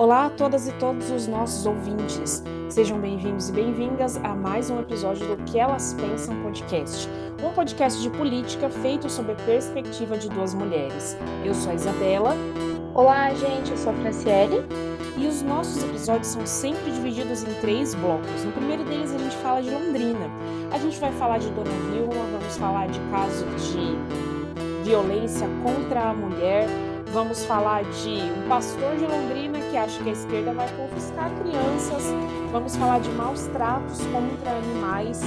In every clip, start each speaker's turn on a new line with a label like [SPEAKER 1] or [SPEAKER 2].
[SPEAKER 1] Olá a todas e todos os nossos ouvintes. Sejam bem-vindos e bem-vindas a mais um episódio do Que Elas Pensam Podcast, um podcast de política feito sob a perspectiva de duas mulheres. Eu sou a Isabela.
[SPEAKER 2] Olá, gente, eu sou a Franciele.
[SPEAKER 1] E os nossos episódios são sempre divididos em três blocos. No primeiro deles, a gente fala de Londrina. A gente vai falar de Dona Vilma, vamos falar de casos de violência contra a mulher, Vamos falar de um pastor de Londrina que acha que a esquerda vai confiscar crianças. Vamos falar de maus tratos contra animais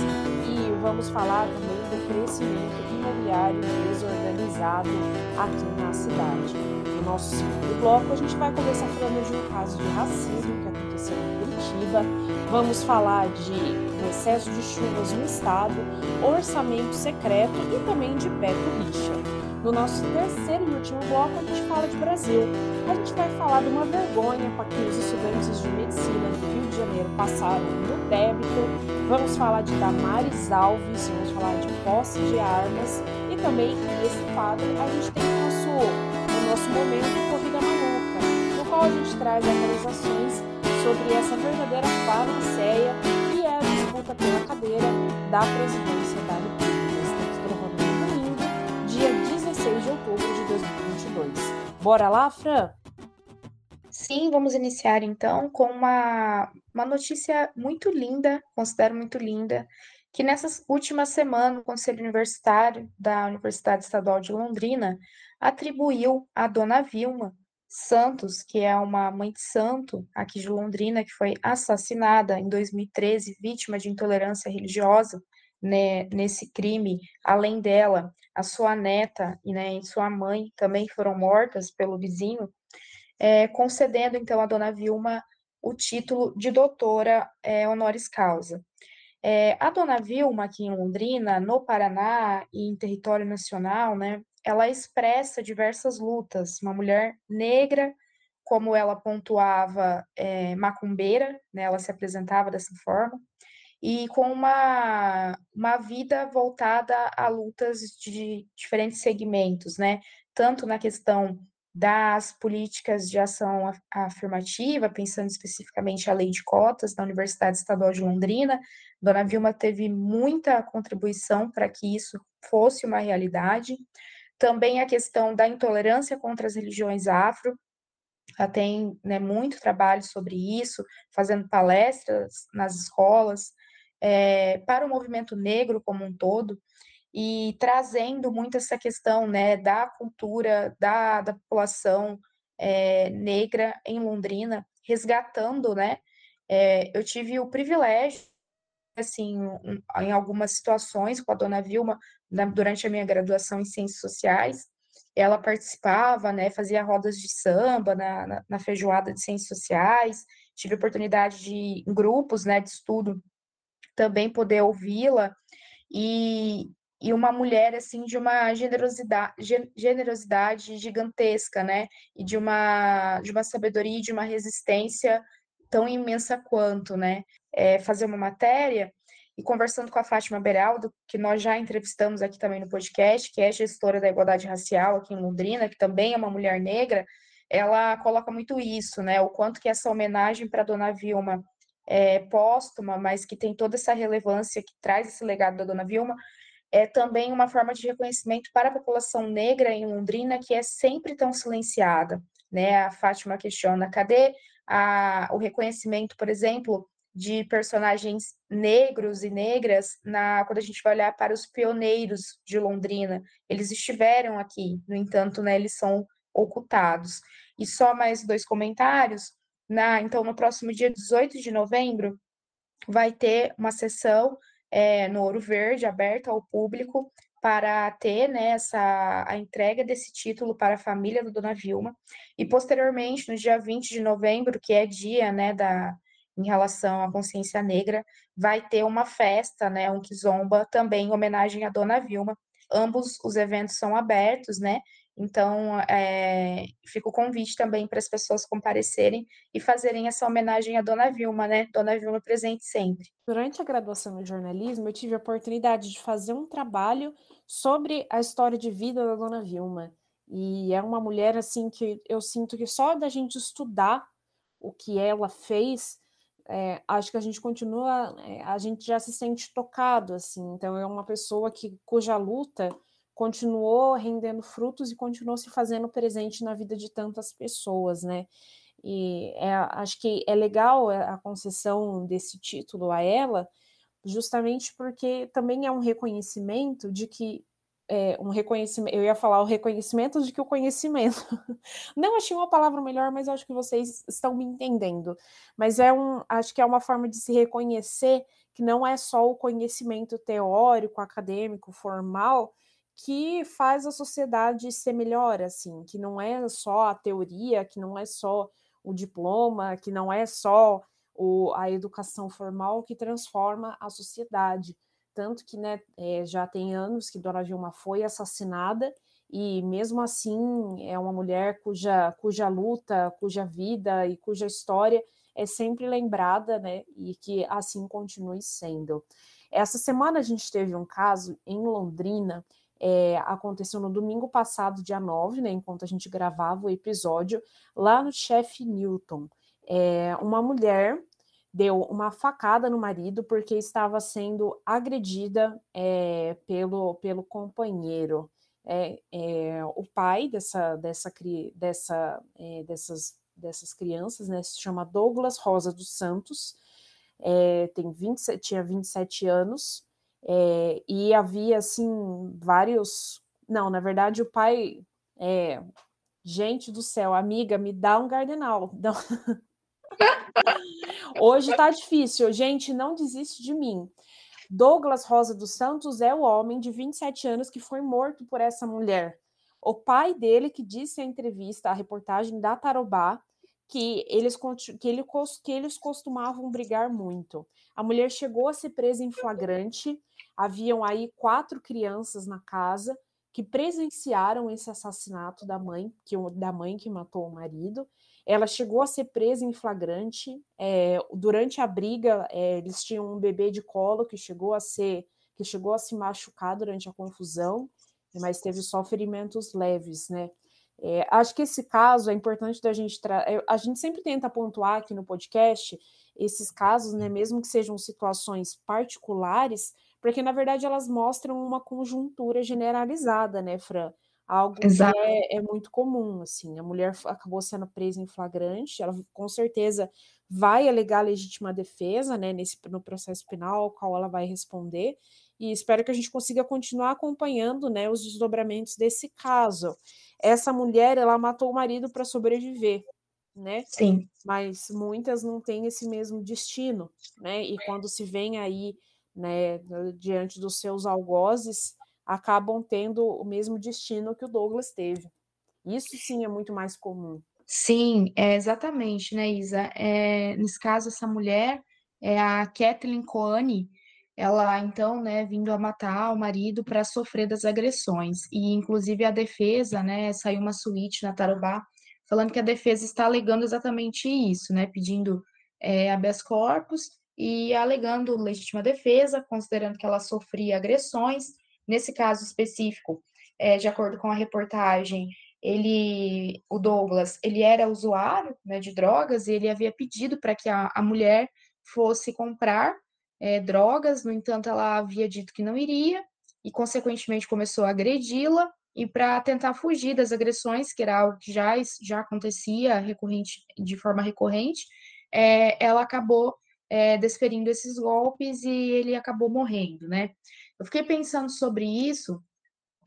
[SPEAKER 1] e vamos falar também do crescimento imobiliário desorganizado aqui na cidade. No nosso segundo bloco, a gente vai começar falando de um caso de racismo que aconteceu em Curitiba. Vamos falar de excesso de chuvas no estado, orçamento secreto e também de Beto Richa. No nosso terceiro e último bloco, a gente fala de Brasil. A gente vai falar de uma vergonha para que os estudantes de medicina do Rio de Janeiro passaram no débito. Vamos falar de Damares Alves, vamos falar de posse de armas. E também, nesse quadro, a gente tem o nosso, nosso momento Corrida Maluca, no qual a gente traz atualizações sobre essa verdadeira panaceia que é a disputa pela cadeira da presidência da República. 6 de outubro de 2022. Bora lá, Fran?
[SPEAKER 2] Sim, vamos iniciar então com uma, uma notícia muito linda, considero muito linda, que nessas últimas semanas o Conselho Universitário da Universidade Estadual de Londrina atribuiu à dona Vilma Santos, que é uma mãe de santo aqui de Londrina, que foi assassinada em 2013, vítima de intolerância religiosa, né, nesse crime, além dela, a sua neta e, né, e sua mãe também foram mortas pelo vizinho, é, concedendo então a dona Vilma o título de doutora é, honoris causa. É, a dona Vilma, aqui em Londrina, no Paraná e em território nacional, né, ela expressa diversas lutas. Uma mulher negra, como ela pontuava, é, macumbeira, né, ela se apresentava dessa forma, e com uma, uma vida voltada a lutas de diferentes segmentos, né? Tanto na questão das políticas de ação afirmativa, pensando especificamente a lei de cotas da Universidade Estadual de Londrina, Dona Vilma teve muita contribuição para que isso fosse uma realidade. Também a questão da intolerância contra as religiões afro, ela tem né, muito trabalho sobre isso, fazendo palestras nas escolas, é, para o movimento negro como um todo e trazendo muito essa questão né, da cultura da, da população é, negra em Londrina, resgatando, né? É, eu tive o privilégio, assim, em algumas situações com a dona Vilma, na, durante a minha graduação em Ciências Sociais, ela participava, né, fazia rodas de samba na, na, na feijoada de Ciências Sociais, tive oportunidade de, em grupos, né, de estudo, também poder ouvi-la e, e uma mulher assim de uma generosidade, generosidade gigantesca, né? E de uma de uma sabedoria e de uma resistência tão imensa quanto, né? É, fazer uma matéria e conversando com a Fátima Beraldo, que nós já entrevistamos aqui também no podcast, que é gestora da igualdade racial aqui em Londrina, que também é uma mulher negra, ela coloca muito isso, né? O quanto que essa homenagem para Dona Vilma é, póstuma, mas que tem toda essa relevância, que traz esse legado da Dona Vilma, é também uma forma de reconhecimento para a população negra em Londrina, que é sempre tão silenciada. Né? A Fátima questiona, cadê a, o reconhecimento, por exemplo, de personagens negros e negras na, quando a gente vai olhar para os pioneiros de Londrina. Eles estiveram aqui, no entanto, né, eles são ocultados. E só mais dois comentários. Na, então, no próximo dia 18 de novembro, vai ter uma sessão é, no Ouro Verde, aberta ao público, para ter né, essa, a entrega desse título para a família da Dona Vilma. E, posteriormente, no dia 20 de novembro, que é dia né, da, em relação à consciência negra, vai ter uma festa, né, um kizomba, também em homenagem à Dona Vilma. Ambos os eventos são abertos, né, Então, é, fica o convite também para as pessoas comparecerem e fazerem essa homenagem à Dona Vilma, né? Dona Vilma presente sempre.
[SPEAKER 1] Durante a graduação em jornalismo, eu tive a oportunidade de fazer um trabalho sobre a história de vida da Dona Vilma. E é uma mulher assim que eu sinto que só da gente estudar o que ela fez, é, acho que a gente continua, é, a gente já se sente tocado assim. Então é uma pessoa que cuja luta continuou rendendo frutos e continuou se fazendo presente na vida de tantas pessoas, né? E é, acho que é legal a concessão desse título a ela, justamente porque também é um reconhecimento de que é, um reconhecimento, eu ia falar o reconhecimento de que o conhecimento. Não achei uma palavra melhor, mas acho que vocês estão me entendendo. Mas é um, acho que é uma forma de se reconhecer que não é só o conhecimento teórico, acadêmico, formal, que faz a sociedade ser melhor, assim, que não é só a teoria, que não é só o diploma, que não é só o, a educação formal que transforma a sociedade. Tanto que né, é, já tem anos que Dona Vilma foi assassinada, e mesmo assim é uma mulher cuja, cuja luta, cuja vida e cuja história é sempre lembrada, né, e que assim continue sendo. Essa semana a gente teve um caso em Londrina é, aconteceu no domingo passado, dia 9, né, enquanto a gente gravava o episódio, lá no chefe Newton. É, uma mulher deu uma facada no marido porque estava sendo agredida é, pelo, pelo companheiro. É, é, o pai dessa, dessa, dessa, é, dessas, dessas crianças né, se chama Douglas Rosa dos Santos, é, tem 20, tinha 27 anos, é, e havia, assim, vários. Não, na verdade, o pai. Gente do céu, amiga, me dá um gardenal. Não... Hoje tá difícil. Gente, não desiste de mim. Douglas Rosa dos Santos é o homem de 27 anos que foi morto por essa mulher. O pai dele que disse em entrevista, a reportagem da Tarobá, que eles, que, ele, que eles costumavam brigar muito. A mulher chegou a ser presa em flagrante, haviam aí quatro crianças na casa que presenciaram esse assassinato da mãe, que, da mãe que matou o marido. Ela chegou a ser presa em flagrante. É, durante a briga, é, eles tinham um bebê de colo que chegou a ser que chegou a se machucar durante a confusão, mas teve só ferimentos leves, né? É, acho que esse caso é importante da gente é, a gente sempre tenta pontuar aqui no podcast esses casos, né, mesmo que sejam situações particulares, porque na verdade elas mostram uma conjuntura generalizada, né, Fran? Algo Exato. que é, é, muito comum, assim, a mulher acabou sendo presa em flagrante, ela com certeza vai alegar legítima defesa, né, nesse, no processo penal, ao qual ela vai responder, e espero que a gente consiga continuar acompanhando, né, os desdobramentos desse caso. Essa mulher, ela matou o marido para sobreviver, né?
[SPEAKER 2] Sim.
[SPEAKER 1] Mas muitas não têm esse mesmo destino, né? E quando se vem aí, né, diante dos seus algozes, acabam tendo o mesmo destino que o Douglas teve. Isso sim é muito mais comum.
[SPEAKER 2] Sim, é exatamente, né, Isa? É, nesse caso, essa mulher é a Kathleen Coane, ela então, né, vindo a matar o marido para sofrer das agressões. E inclusive a defesa, né, saiu uma suíte na Tarubá falando que a defesa está alegando exatamente isso, né, pedindo é, habeas corpus e alegando legítima defesa, considerando que ela sofria agressões. Nesse caso específico, é, de acordo com a reportagem, ele, o Douglas, ele era usuário né, de drogas e ele havia pedido para que a, a mulher fosse comprar é, drogas, no entanto, ela havia dito que não iria e, consequentemente, começou a agredi-la. E para tentar fugir das agressões, que era algo que já, já acontecia recorrente, de forma recorrente, é, ela acabou é, desferindo esses golpes e ele acabou morrendo, né? Eu fiquei pensando sobre isso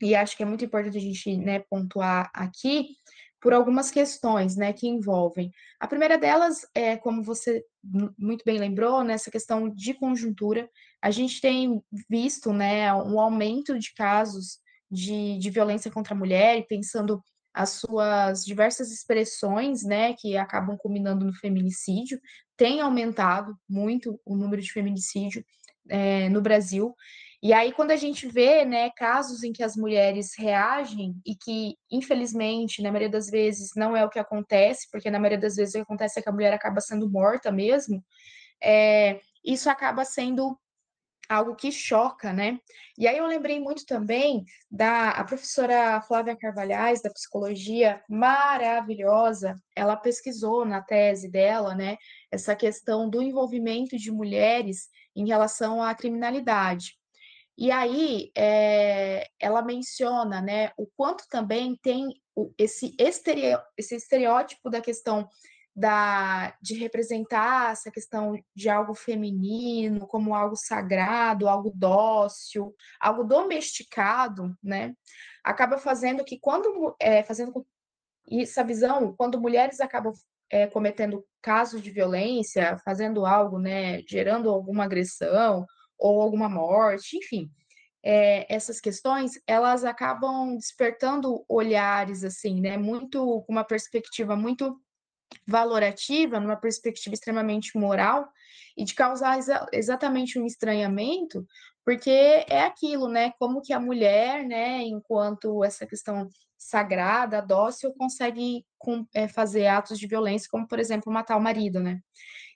[SPEAKER 2] e acho que é muito importante a gente né, pontuar aqui, por algumas questões, né, que envolvem. A primeira delas é, como você muito bem lembrou, nessa questão de conjuntura, a gente tem visto, né, um aumento de casos de, de violência contra a mulher, e pensando as suas diversas expressões, né, que acabam culminando no feminicídio, tem aumentado muito o número de feminicídio é, no Brasil. E aí, quando a gente vê, né, casos em que as mulheres reagem e que, infelizmente, na maioria das vezes não é o que acontece, porque na maioria das vezes o que acontece é que a mulher acaba sendo morta mesmo, é, isso acaba sendo algo que choca, né? E aí eu lembrei muito também da a professora Flávia Carvalhais, da psicologia, maravilhosa. Ela pesquisou na tese dela, né, essa questão do envolvimento de mulheres em relação à criminalidade. E aí é, ela menciona, né, o quanto também tem esse, esse estereótipo da questão da, de representar essa questão de algo feminino como algo sagrado, algo dócil, algo domesticado, né? Acaba fazendo que quando é, fazendo essa visão, quando mulheres acabam é, cometendo casos de violência, fazendo algo, né, gerando alguma agressão ou alguma morte, enfim, é, essas questões, elas acabam despertando olhares, assim, né, muito, com uma perspectiva muito valorativa, numa perspectiva extremamente moral, e de causar exa exatamente um estranhamento, porque é aquilo, né? Como que a mulher, né, enquanto essa questão sagrada, dócil, consegue com, é, fazer atos de violência, como, por exemplo, matar o marido, né?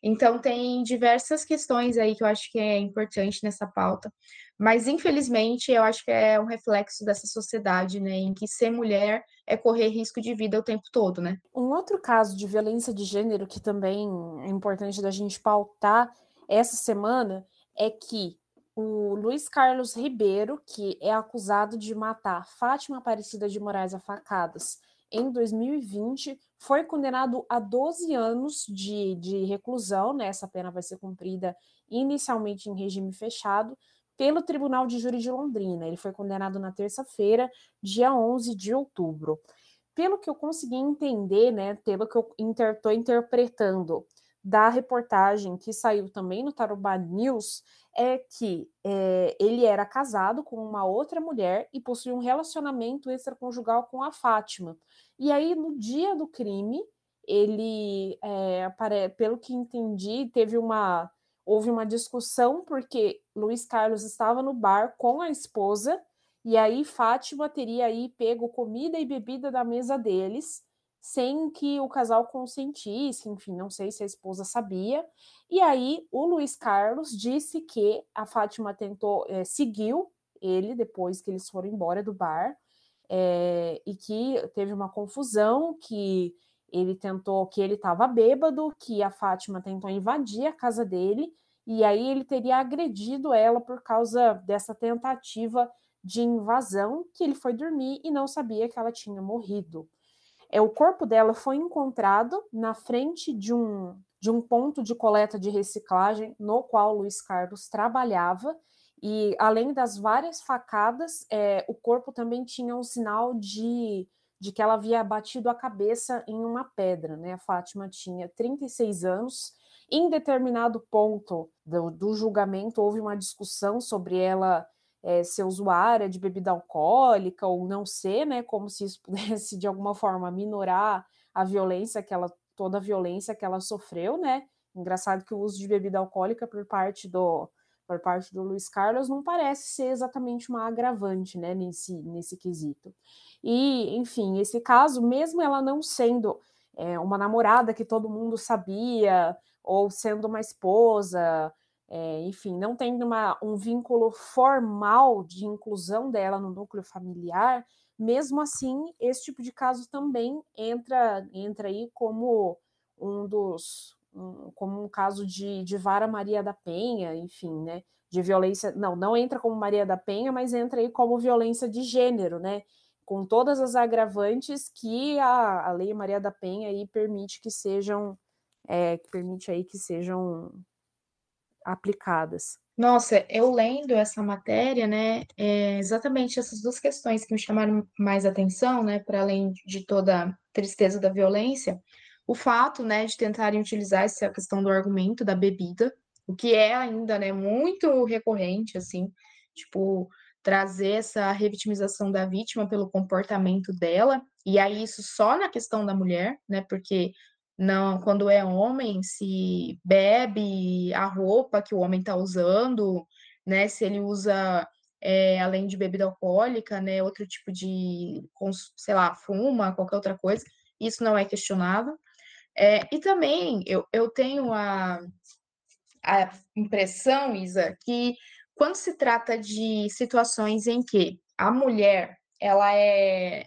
[SPEAKER 2] Então, tem diversas questões aí que eu acho que é importante nessa pauta, mas, infelizmente, eu acho que é um reflexo dessa sociedade, né, em que ser mulher é correr risco de vida o tempo todo, né?
[SPEAKER 1] Um outro caso de violência de gênero que também é importante da gente pautar essa semana é que o Luiz Carlos Ribeiro, que é acusado de matar Fátima Aparecida de Moraes a facadas em 2020, foi condenado a 12 anos de, de reclusão, né? Essa pena vai ser cumprida inicialmente em regime fechado, pelo Tribunal de Júri de Londrina. Ele foi condenado na terça-feira, dia 11 de outubro. Pelo que eu consegui entender, né, pelo que eu estou inter, interpretando da reportagem que saiu também no Tarobá News, é que é, ele era casado com uma outra mulher e possuía um relacionamento extraconjugal com a Fátima. E aí, no dia do crime, ele, é, pelo que entendi, teve uma houve uma discussão porque Luiz Carlos estava no bar com a esposa e aí Fátima teria aí pego comida e bebida da mesa deles sem que o casal consentisse, enfim, não sei se a esposa sabia. E aí o Luiz Carlos disse que a Fátima tentou, é, seguiu ele depois que eles foram embora do bar é, e que teve uma confusão, que ele tentou, que ele estava bêbado, que a Fátima tentou invadir a casa dele, e aí ele teria agredido ela por causa dessa tentativa de invasão, que ele foi dormir e não sabia que ela tinha morrido. É, o corpo dela foi encontrado na frente de um, de um ponto de coleta de reciclagem no qual Luiz Carlos trabalhava, e além das várias facadas, é, o corpo também tinha um sinal de de que ela havia batido a cabeça em uma pedra, né? A Fátima tinha 36 anos. Em determinado ponto do, do julgamento, houve uma discussão sobre ela é, ser usuária de bebida alcoólica ou não ser, né? Como se isso pudesse, de alguma forma, minorar a violência que ela, toda a violência que ela sofreu, né? Engraçado que o uso de bebida alcoólica por parte do, por parte do Luiz Carlos não parece ser exatamente uma agravante, né, nesse, nesse quesito. E, enfim, esse caso, mesmo ela não sendo é, uma namorada que todo mundo sabia, ou sendo uma esposa, é, enfim, não tendo uma, um vínculo formal de inclusão dela no núcleo familiar, mesmo assim, esse tipo de caso também entra, entra aí como um dos como um caso de, de Vara Maria da Penha, enfim, né? De violência. Não, não entra como Maria da Penha, mas entra aí como violência de gênero, né? Com todas as agravantes que a, a Lei Maria da Penha aí permite que sejam, é, permite aí que sejam aplicadas.
[SPEAKER 2] Nossa, eu lendo essa matéria, né, é exatamente essas duas questões que me chamaram mais atenção, né, para além de toda a tristeza da violência, o fato, né, de tentarem utilizar essa questão do argumento da bebida, o que é ainda, né, muito recorrente, assim, tipo, trazer essa revitimização da vítima pelo comportamento dela, e aí isso só na questão da mulher, né, porque não, quando é homem, se bebe a roupa que o homem está usando, né? Se ele usa, é, além de bebida alcoólica, né, outro tipo de, sei lá, fuma, qualquer outra coisa, isso não é questionado. É, e também eu, eu tenho a, a impressão, Isa, que quando se trata de situações em que a mulher ela é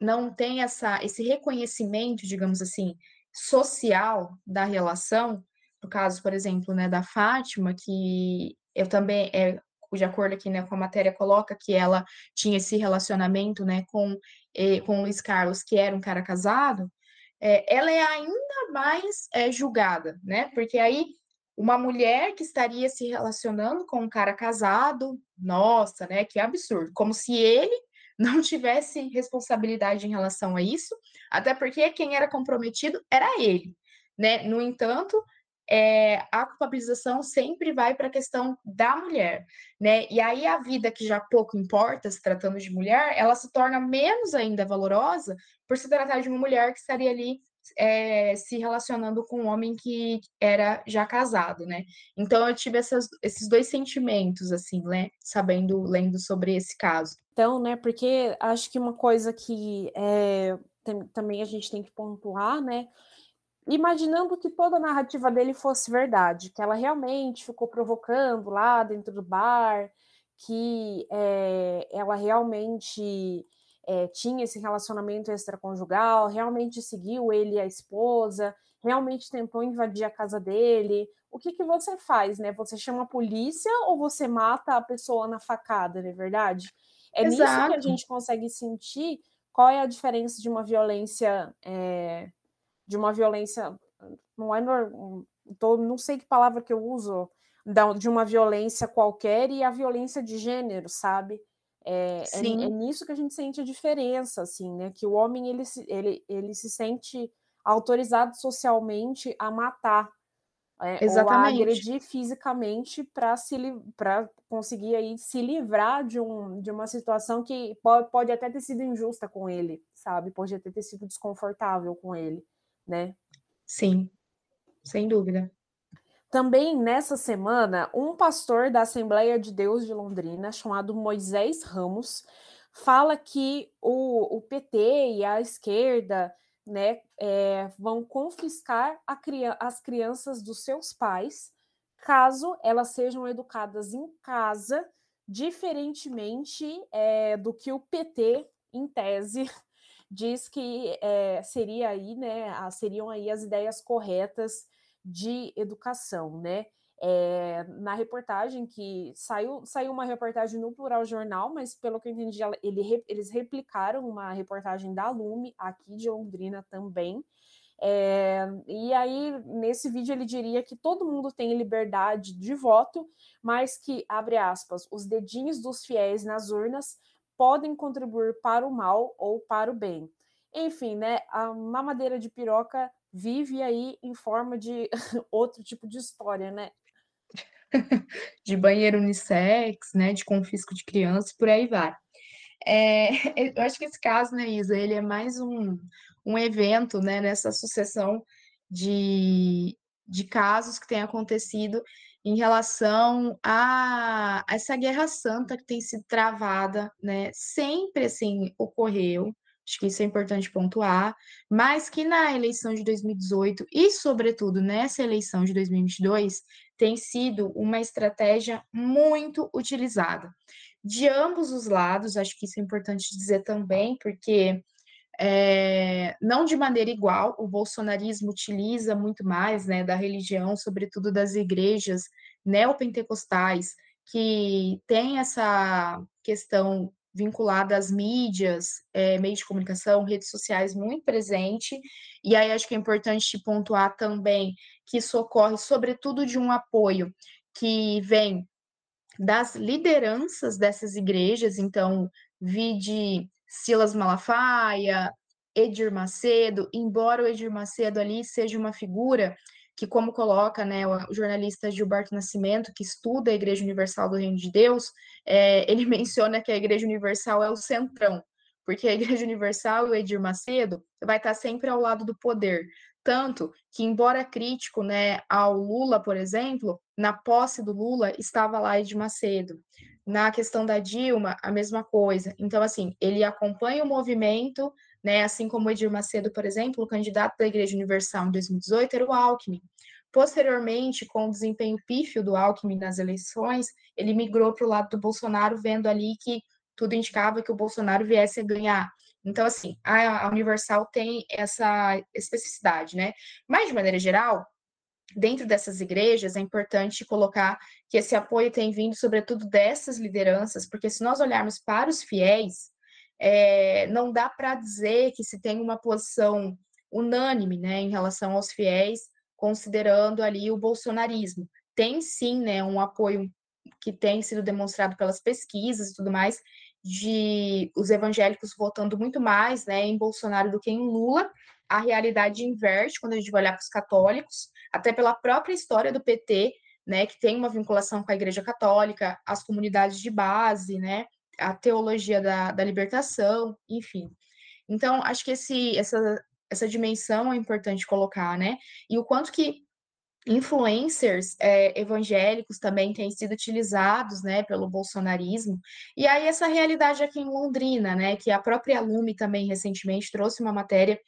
[SPEAKER 2] não tem essa esse reconhecimento, digamos assim, social da relação, no caso, por exemplo, né, da Fátima, que eu também é de acordo aqui né, com a matéria coloca que ela tinha esse relacionamento né, com, eh, com o Luiz Carlos, que era um cara casado, é, ela é ainda mais é, julgada, né? Porque aí uma mulher que estaria se relacionando com um cara casado, nossa, né? Que absurdo. Como se ele não tivesse responsabilidade em relação a isso, até porque quem era comprometido era ele, né? No entanto, é, a culpabilização sempre vai para a questão da mulher, né? E aí a vida que já pouco importa, se tratando de mulher, ela se torna menos ainda valorosa por se tratar de uma mulher que estaria ali é, se relacionando com um homem que era já casado, né? Então eu tive essas, esses dois sentimentos, assim, né? Sabendo, lendo sobre esse caso.
[SPEAKER 1] Então, né? Porque acho que uma coisa que é, tem, também a gente tem que pontuar, né? Imaginando que toda a narrativa dele fosse verdade, que ela realmente ficou provocando lá dentro do bar, que é, ela realmente é, tinha esse relacionamento extraconjugal, realmente seguiu ele e a esposa, realmente tentou invadir a casa dele. O que, que você faz, né? Você chama a polícia ou você mata a pessoa na facada, não é verdade? É Exato. nisso que a gente consegue sentir qual é a diferença de uma violência, é, de uma violência, não é, tô, não sei que palavra que eu uso, de uma violência qualquer e a violência de gênero, sabe? É, é, é, nisso que a gente sente a diferença, assim, né? Que o homem ele se, ele, ele se sente autorizado socialmente a matar, é, ou a agredir fisicamente para se para conseguir aí se livrar de, um, de uma situação que pode, pode até ter sido injusta com ele, sabe? Pode até ter sido desconfortável com ele, né?
[SPEAKER 2] Sim, sem dúvida.
[SPEAKER 1] Também nessa semana, um pastor da Assembleia de Deus de Londrina, chamado Moisés Ramos, fala que o, o PT e a esquerda né, é, vão confiscar a, as crianças dos seus pais caso elas sejam educadas em casa, diferentemente é, do que o PT, em tese, diz que é, seria aí, né, seriam aí as ideias corretas de educação, né? É, na reportagem que saiu, saiu uma reportagem no Plural Jornal, mas pelo que eu entendi, ele, eles replicaram uma reportagem da Lume aqui de Londrina também. É, e aí, nesse vídeo, ele diria que todo mundo tem liberdade de voto, mas que, abre aspas, os dedinhos dos fiéis nas urnas podem contribuir para o mal ou para o bem. Enfim, né? A mamadeira de piroca vive aí em forma de outro tipo de história, né?
[SPEAKER 2] de banheiro unissex, né? De confisco de crianças, por aí vai. É, eu acho que esse caso, né, Isa, ele é mais um, um evento, né, nessa sucessão de, de casos que tem acontecido em relação a, a essa guerra santa que tem sido travada, né, sempre assim ocorreu, Acho que isso é importante pontuar, mas que na eleição de 2018 e, sobretudo, nessa eleição de 2022, tem sido uma estratégia muito utilizada. De ambos os lados, acho que isso é importante dizer também, porque é, não de maneira igual, o bolsonarismo utiliza muito mais né, da religião, sobretudo das igrejas neopentecostais, que tem essa questão vinculada às mídias, é, meios de comunicação, redes sociais muito presente. E aí acho que é importante pontuar também que isso ocorre sobretudo de um apoio que vem das lideranças dessas igrejas, então, vi de Silas Malafaia, Edir Macedo, embora o Edir Macedo ali seja uma figura que, como coloca né, o jornalista Gilberto Nascimento, que estuda a Igreja Universal do Reino de Deus, é, ele menciona que a Igreja Universal é o centrão, porque a Igreja Universal e o Edir Macedo vai estar sempre ao lado do poder, Tanto que, embora crítico né, ao Lula, por exemplo, na posse do Lula estava lá Ed Macedo. Na questão da Dilma, a mesma coisa. Então, assim, ele acompanha o movimento, né, assim como Edir Macedo, por exemplo, o candidato da Igreja Universal em 2018 era o Alckmin. Posteriormente, com o desempenho pífio do Alckmin nas eleições, ele migrou para o lado do Bolsonaro, vendo ali que tudo indicava que o Bolsonaro viesse a ganhar. Então, assim, a, a Universal tem essa especificidade, né? Mas, de maneira geral, dentro dessas igrejas, é importante colocar que esse apoio tem vindo, sobretudo, dessas lideranças, porque se nós olharmos para os fiéis, é, não dá para dizer que se tem uma posição unânime né, em relação aos fiéis, considerando ali o bolsonarismo. Tem sim né, um apoio que tem sido demonstrado pelas pesquisas e tudo mais, de os evangélicos votando muito mais né, em Bolsonaro do que em Lula. A realidade inverte quando a gente vai olhar para os católicos, até pela própria história do PT, né, que tem uma vinculação com a Igreja Católica, as comunidades de base, né, a teologia da, da libertação, enfim. Então, acho que esse, essa, essa dimensão é importante colocar, né? E o quanto que influencers é, evangélicos também têm sido utilizados, né, pelo bolsonarismo. E aí essa realidade aqui em Londrina, né, que a própria Lume também recentemente trouxe uma matéria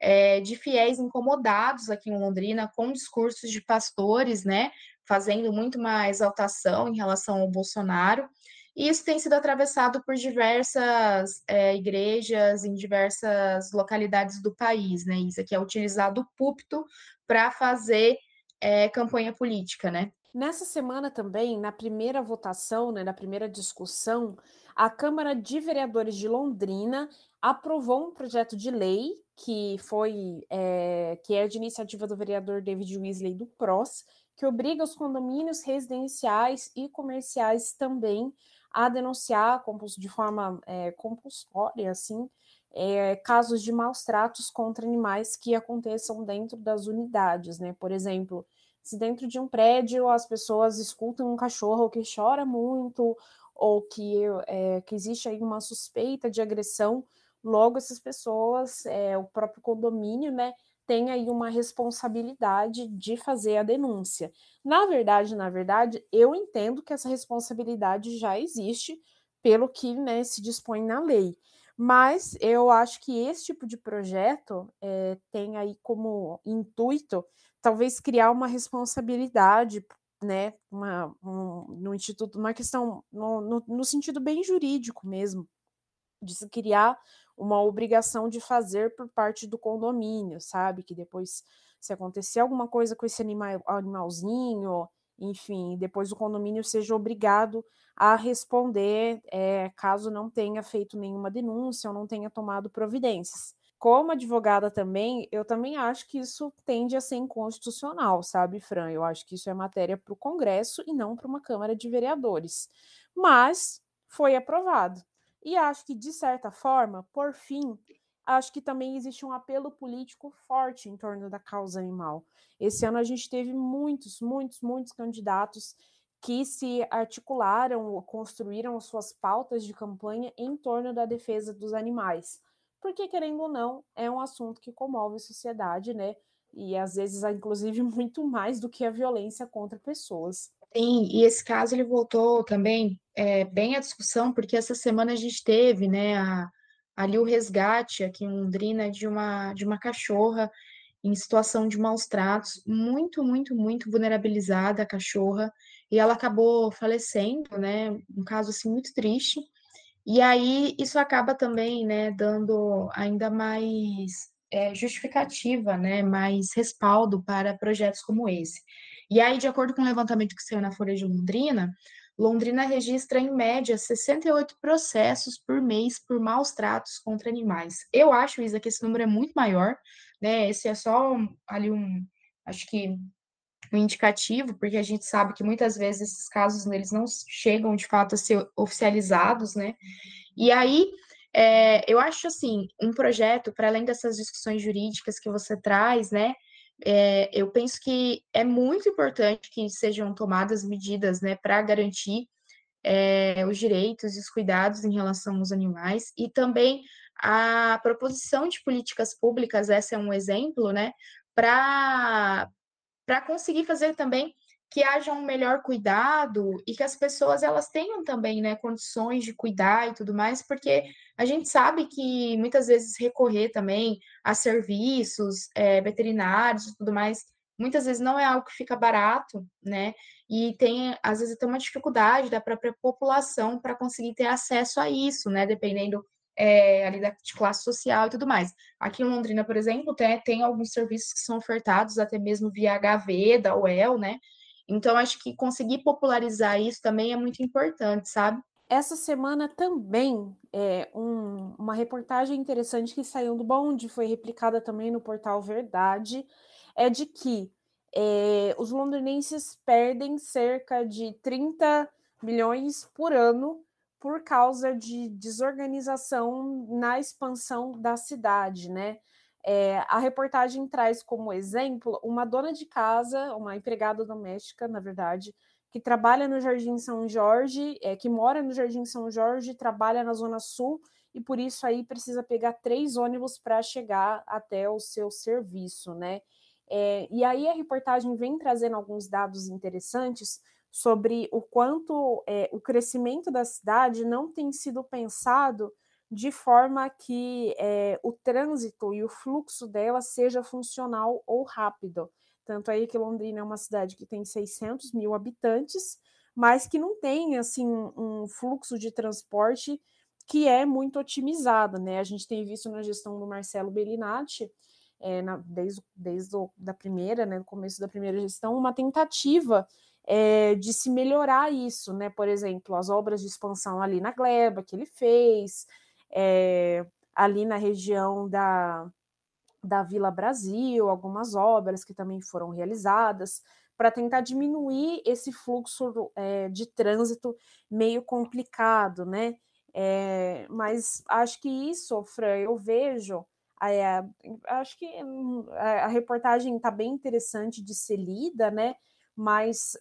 [SPEAKER 2] é, de fiéis incomodados aqui em Londrina com discursos de pastores, né, fazendo muito uma exaltação em relação ao Bolsonaro. E isso tem sido atravessado por diversas é, igrejas em diversas localidades do país, né, Isa, que é utilizado o púlpito para fazer é, campanha política, né?
[SPEAKER 1] Nessa semana também, na primeira votação, né, na primeira discussão, a Câmara de Vereadores de Londrina aprovou um projeto de lei que foi é, que é de iniciativa do vereador David Weasley do PROS, que obriga os condomínios residenciais e comerciais também a denunciar de forma é, compulsória, assim, é, casos de maus tratos contra animais que aconteçam dentro das unidades, né? Por exemplo, se dentro de um prédio as pessoas escutam um cachorro que chora muito ou que, é, que existe aí uma suspeita de agressão, logo essas pessoas, é, o próprio condomínio, né, tem aí uma responsabilidade de fazer a denúncia. Na verdade, na verdade, eu entendo que essa responsabilidade já existe pelo que né, se dispõe na lei. Mas eu acho que esse tipo de projeto é, tem aí como intuito talvez criar uma responsabilidade, né, uma, um, no instituto, uma questão no, no, no sentido bem jurídico mesmo, de se criar uma obrigação de fazer por parte do condomínio, sabe? Que depois, se acontecer alguma coisa com esse animal, animalzinho, enfim, depois o condomínio seja obrigado a responder é, caso não tenha feito nenhuma denúncia ou não tenha tomado providências. Como advogada também, eu também acho que isso tende a ser inconstitucional, sabe, Fran? Eu acho que isso é matéria para o Congresso e não para uma Câmara de Vereadores. Mas foi aprovado. E acho que, de certa forma, por fim, acho que também existe um apelo político forte em torno da causa animal. Esse ano a gente teve muitos, muitos, muitos candidatos que se articularam, construíram suas pautas de campanha em torno da defesa dos animais. Porque, querendo ou não, é um assunto que comove a sociedade, né? E às vezes, inclusive, muito mais do que a violência contra pessoas.
[SPEAKER 2] Sim, e esse caso ele voltou também é, bem à discussão, porque essa semana a gente teve, né, a, ali o resgate aqui em Londrina de uma, de uma cachorra em situação de maus tratos, muito, muito, muito vulnerabilizada a cachorra, e ela acabou falecendo, né? Um caso assim muito triste. E aí isso acaba também, né, dando ainda mais é, justificativa, né, mais respaldo para projetos como esse. E aí, de acordo com o levantamento que saiu na Folha de Londrina, Londrina registra, em média, 68 processos por mês por maus tratos contra animais. Eu acho, Isa, que esse número é muito maior, né? Esse é só ali um, acho que um indicativo, porque a gente sabe que muitas vezes esses casos eles não chegam de fato a ser oficializados, né? E aí é, eu acho assim um projeto para além dessas discussões jurídicas que você traz, né? É, eu penso que é muito importante que sejam tomadas medidas né, para garantir é, os direitos e os cuidados em relação aos animais e também a proposição de políticas públicas, essa é um exemplo, né, para conseguir fazer também que haja um melhor cuidado e que as pessoas elas tenham também, né, condições de cuidar e tudo mais, porque a gente sabe que muitas vezes recorrer também a serviços é, veterinários e tudo mais, muitas vezes não é algo que fica barato, né? E tem, às vezes, tem uma dificuldade da própria população para conseguir ter acesso a isso, né? Dependendo é, ali da, de classe social e tudo mais. Aqui em Londrina, por exemplo, tem, tem alguns serviços que são ofertados até mesmo via HV, da UEL, né? Então, acho que conseguir popularizar isso também é muito importante, sabe?
[SPEAKER 1] Essa semana também é um, uma reportagem interessante que saiu do Bonde, foi replicada também no portal Verdade, é de que é, os londrinenses perdem cerca de 30 milhões por ano por causa de desorganização na expansão da cidade, né? É, a reportagem traz como exemplo uma dona de casa, uma empregada doméstica, na verdade, que trabalha no Jardim São Jorge, é, que mora no Jardim São Jorge, trabalha na Zona Sul e por isso aí precisa pegar três ônibus para chegar até o seu serviço, né? É, e aí a reportagem vem trazendo alguns dados interessantes sobre o quanto é, o crescimento da cidade não tem sido pensado de forma que é, o trânsito e o fluxo dela seja funcional ou rápido. Tanto aí que Londrina é uma cidade que tem 600 mil habitantes, mas que não tem assim um fluxo de transporte que é muito otimizado, né? A gente tem visto na gestão do Marcelo Bellinati, é, na, desde, desde o, da primeira, né, no começo da primeira gestão, uma tentativa é, de se melhorar isso, né? Por exemplo, as obras de expansão ali na Gleba que ele fez, é, ali na região da, da Vila Brasil, algumas obras que também foram realizadas para tentar diminuir esse fluxo é, de trânsito meio complicado, né? É, mas acho que isso, Fran, eu vejo, é, acho que hum, a, reportagem está bem interessante de ser lida, né? Mas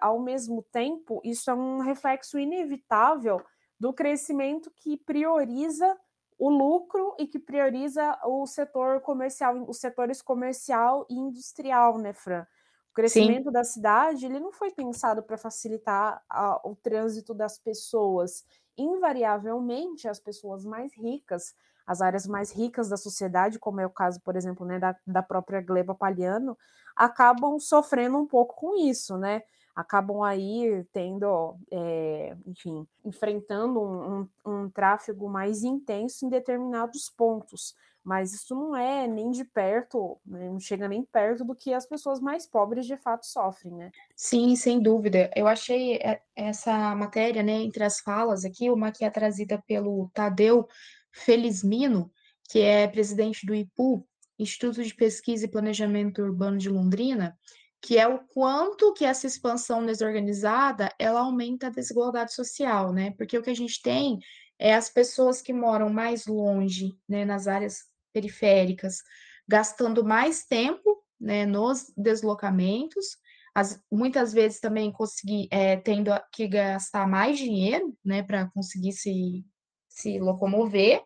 [SPEAKER 1] ao mesmo tempo, isso é um reflexo inevitável do crescimento que prioriza o lucro e que prioriza o setor comercial, os setores comercial e industrial, né, Fran? O crescimento Sim. da cidade ele não foi pensado para facilitar a, o trânsito das pessoas. Invariavelmente, as pessoas mais ricas, as áreas mais ricas da sociedade, como é o caso, por exemplo, né, da, da própria Gleba Palhano, acabam sofrendo um pouco com isso, né? Acabam aí tendo, é, enfim, enfrentando um, um, um, tráfego mais intenso em determinados pontos. Mas isso não é nem de perto, né, não chega nem perto do que as pessoas mais pobres de fato sofrem, né?
[SPEAKER 2] Sim, sem dúvida. Eu achei é, essa matéria, né, entre as falas aqui, uma que é trazida pelo Tadeu Felizmino, que é presidente do IPU, Instituto de Pesquisa e Planejamento Urbano de Londrina, que é o quanto que essa expansão desorganizada ela aumenta a desigualdade social, né? Porque o que a gente tem é as pessoas que moram mais longe, né, nas áreas periféricas, gastando mais tempo, né, nos deslocamentos, as, muitas vezes também conseguir, é, tendo que gastar mais dinheiro, né, para conseguir se, se locomover,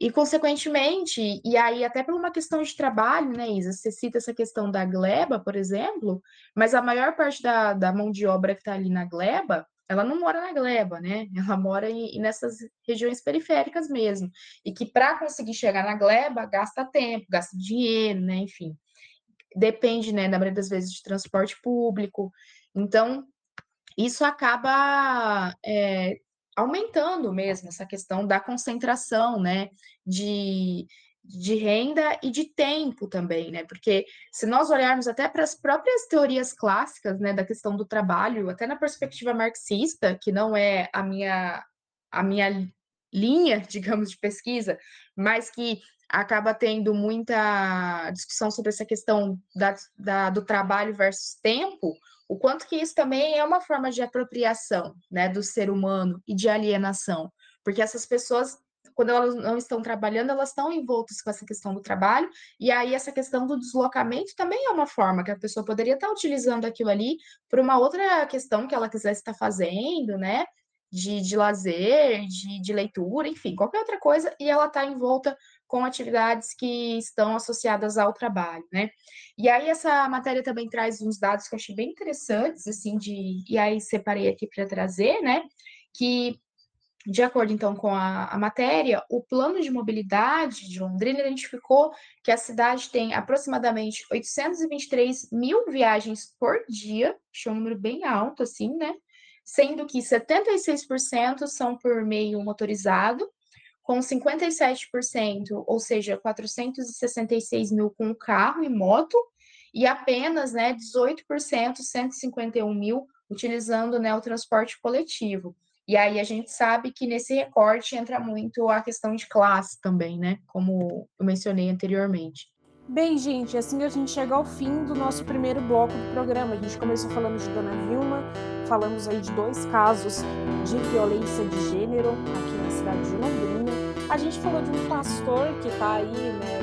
[SPEAKER 2] e, consequentemente, e aí até por uma questão de trabalho, né, Isa? Você cita essa questão da gleba, por exemplo, mas a maior parte da, da mão de obra que está ali na gleba, ela não mora na gleba, né? Ela mora em, nessas regiões periféricas mesmo. E que para conseguir chegar na gleba, gasta tempo, gasta dinheiro, né? Enfim. Depende, né, na maioria das vezes, de transporte público. Então, isso acaba é, aumentando mesmo essa questão da concentração, né, de, de renda e de tempo também, né, porque se nós olharmos até para as próprias teorias clássicas, né, da questão do trabalho, até na perspectiva marxista, que não é a minha, a minha linha, digamos, de pesquisa, mas que acaba tendo muita discussão sobre essa questão da, da, do trabalho versus tempo, o quanto que isso também é uma forma de apropriação, né, do ser humano e de alienação, porque essas pessoas quando elas não estão trabalhando, elas estão envoltas com essa questão do trabalho, e aí essa questão do deslocamento também é uma forma que a pessoa poderia estar utilizando aquilo ali por uma outra questão que ela quisesse estar fazendo, né? de, de lazer, de, de leitura, enfim, qualquer outra coisa, e ela está envolta com atividades que estão associadas ao trabalho, né? E aí essa matéria também traz uns dados que eu achei bem interessantes, assim, de e aí separei aqui para trazer, né? Que de acordo então com a, a, matéria, o plano de mobilidade de Londrina identificou que a cidade tem aproximadamente 823 mil viagens por dia, achei um número bem alto, assim, né? Sendo que 76% são por meio motorizado, com 57%, ou seja, 466 mil com carro e moto, e apenas né, 18%, 151 mil, utilizando né, o transporte coletivo. E aí a gente sabe que nesse recorte entra muito a questão de classe também, né? Como eu mencionei anteriormente.
[SPEAKER 1] Bem, gente, assim a gente chega ao fim do nosso primeiro bloco do programa. A gente começou falando de Dona Vilma, falamos aí de dois casos de violência de gênero aqui na cidade de Londrina. A gente falou de um pastor que está aí, né,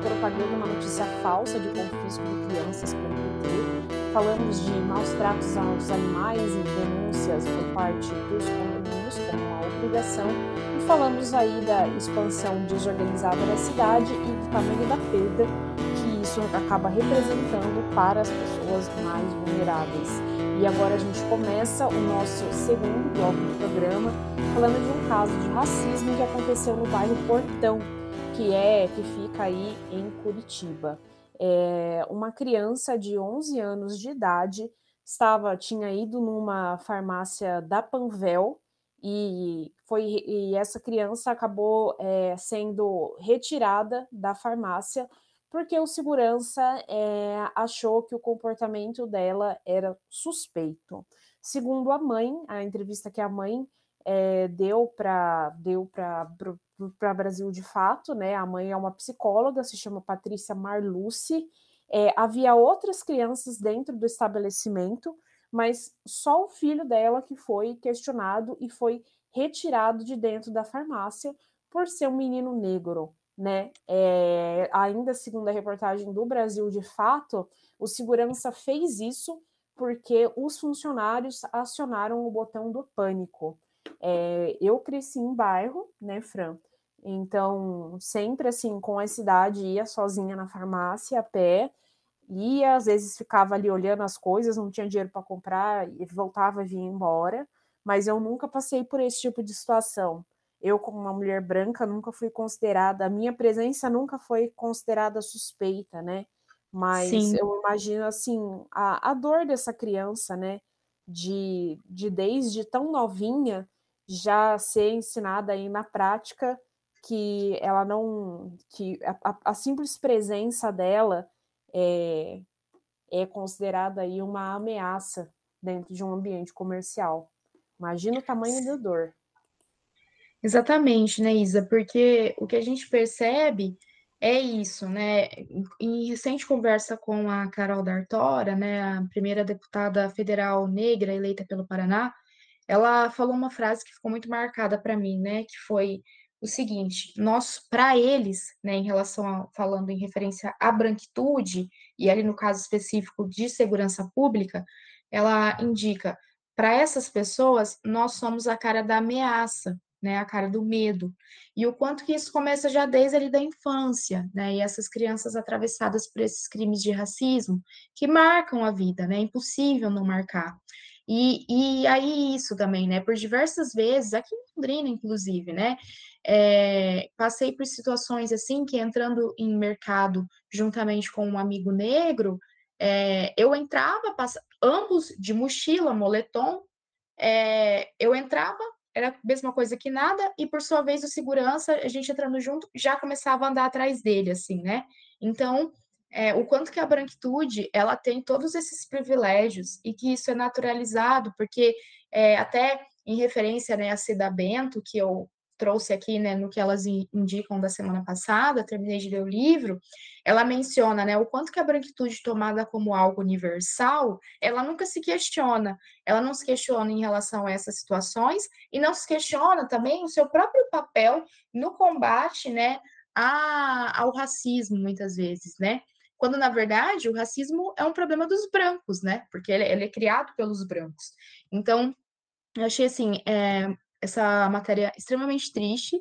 [SPEAKER 1] propagando uma notícia falsa de confisco de crianças pelo PT. Falamos de maus tratos aos animais e denúncias por parte dos condomínios como uma obrigação. E falamos aí da expansão desorganizada da cidade e do tamanho da perda que isso acaba representando para as pessoas mais vulneráveis. E agora a gente começa o nosso segundo bloco do programa falando de um caso de racismo que aconteceu no bairro Portão, que é que fica aí em Curitiba. É, uma criança de 11 anos de idade estava tinha ido numa farmácia da Panvel e foi e essa criança acabou é, sendo retirada da farmácia porque o segurança é, achou que o comportamento dela era suspeito. Segundo a mãe, a entrevista que a mãe é, deu para deu para Brasil de fato, né? A mãe é uma psicóloga, se chama Patrícia Marluce. É, havia outras crianças dentro do estabelecimento, mas só o filho dela que foi questionado e foi retirado de dentro da farmácia por ser um menino negro né? É, ainda segundo a reportagem do Brasil de Fato, o segurança fez isso porque os funcionários acionaram o botão do pânico. É, eu cresci em bairro, né, Fran? Então, sempre assim, com a cidade, ia sozinha na farmácia, a pé, ia, às vezes ficava ali olhando as coisas, não tinha dinheiro para comprar, e voltava e vinha embora, mas eu nunca passei por esse tipo de situação eu, como uma mulher branca, nunca fui considerada, a minha presença nunca foi considerada suspeita, né? Mas Sim. eu imagino, assim, a, a dor dessa criança, né? De, de desde tão novinha já ser ensinada aí na prática que ela não. que a, a simples presença dela é, é considerada aí uma ameaça dentro de um ambiente comercial. Imagina o tamanho da dor.
[SPEAKER 2] Exatamente, né, Isa? Porque o que a gente percebe é isso, né? Em recente conversa com a Carol D'Artora, né, a primeira deputada federal negra eleita pelo Paraná, ela falou uma frase que ficou muito marcada para mim, né, que foi o seguinte: nós, para eles, né, em relação a, falando em referência à branquitude e ali no caso específico de segurança pública, ela indica para essas pessoas nós somos a cara da ameaça, né, a cara do medo. E o quanto que isso começa já desde ali da infância, né, e essas crianças atravessadas por esses crimes de racismo que marcam a vida, né, é impossível não marcar. E, e aí isso também, né, por diversas vezes, aqui em Londrina, inclusive, né, é, passei por situações assim, que entrando em mercado juntamente com um amigo negro, é, eu entrava, passa, ambos de mochila, moletom, é, eu entrava, era a mesma coisa que nada, e por sua vez o segurança, a gente entrando junto, já começava a andar atrás dele, assim, né? Então, é, o quanto que a branquitude, ela tem todos esses privilégios, e que isso é naturalizado, porque é, até em referência né, a Cida Bento, que eu trouxe aqui, né, no que elas indicam da semana passada, terminei de ler o livro, ela menciona, né, o quanto que a branquitude tomada como algo universal, ela nunca se questiona, ela não se questiona em relação a essas situações e não se questiona também o seu próprio papel no combate, né, a, ao racismo, muitas vezes, né, quando na verdade o racismo é um problema dos brancos, né, porque ele, ele é criado pelos brancos. Então, Eu achei assim, é, essa matéria extremamente triste,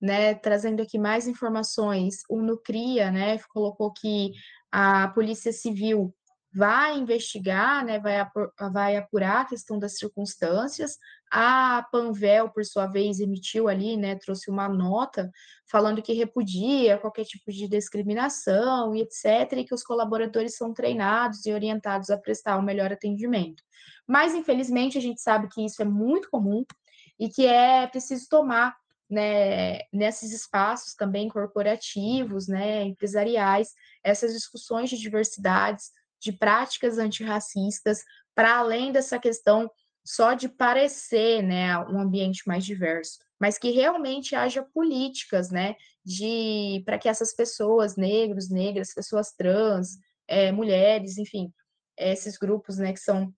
[SPEAKER 2] né? Trazendo aqui mais informações, o Nucria, né, colocou que a Polícia Civil vai investigar, né, vai, apur, vai apurar a questão das circunstâncias. A Panvel, por sua vez, emitiu ali, né, trouxe uma nota falando que repudia qualquer tipo de discriminação e etc, e que os colaboradores são treinados e orientados a prestar o um melhor atendimento. Mas, infelizmente, a gente sabe que isso é muito comum e que é preciso tomar né, nesses espaços também corporativos, né, empresariais, essas discussões de diversidades, de práticas antirracistas, para além dessa questão só de parecer, né, um ambiente mais diverso, mas que realmente haja políticas, né, de para que essas pessoas, negros, negras, pessoas trans, é, mulheres, enfim, esses grupos, né, que são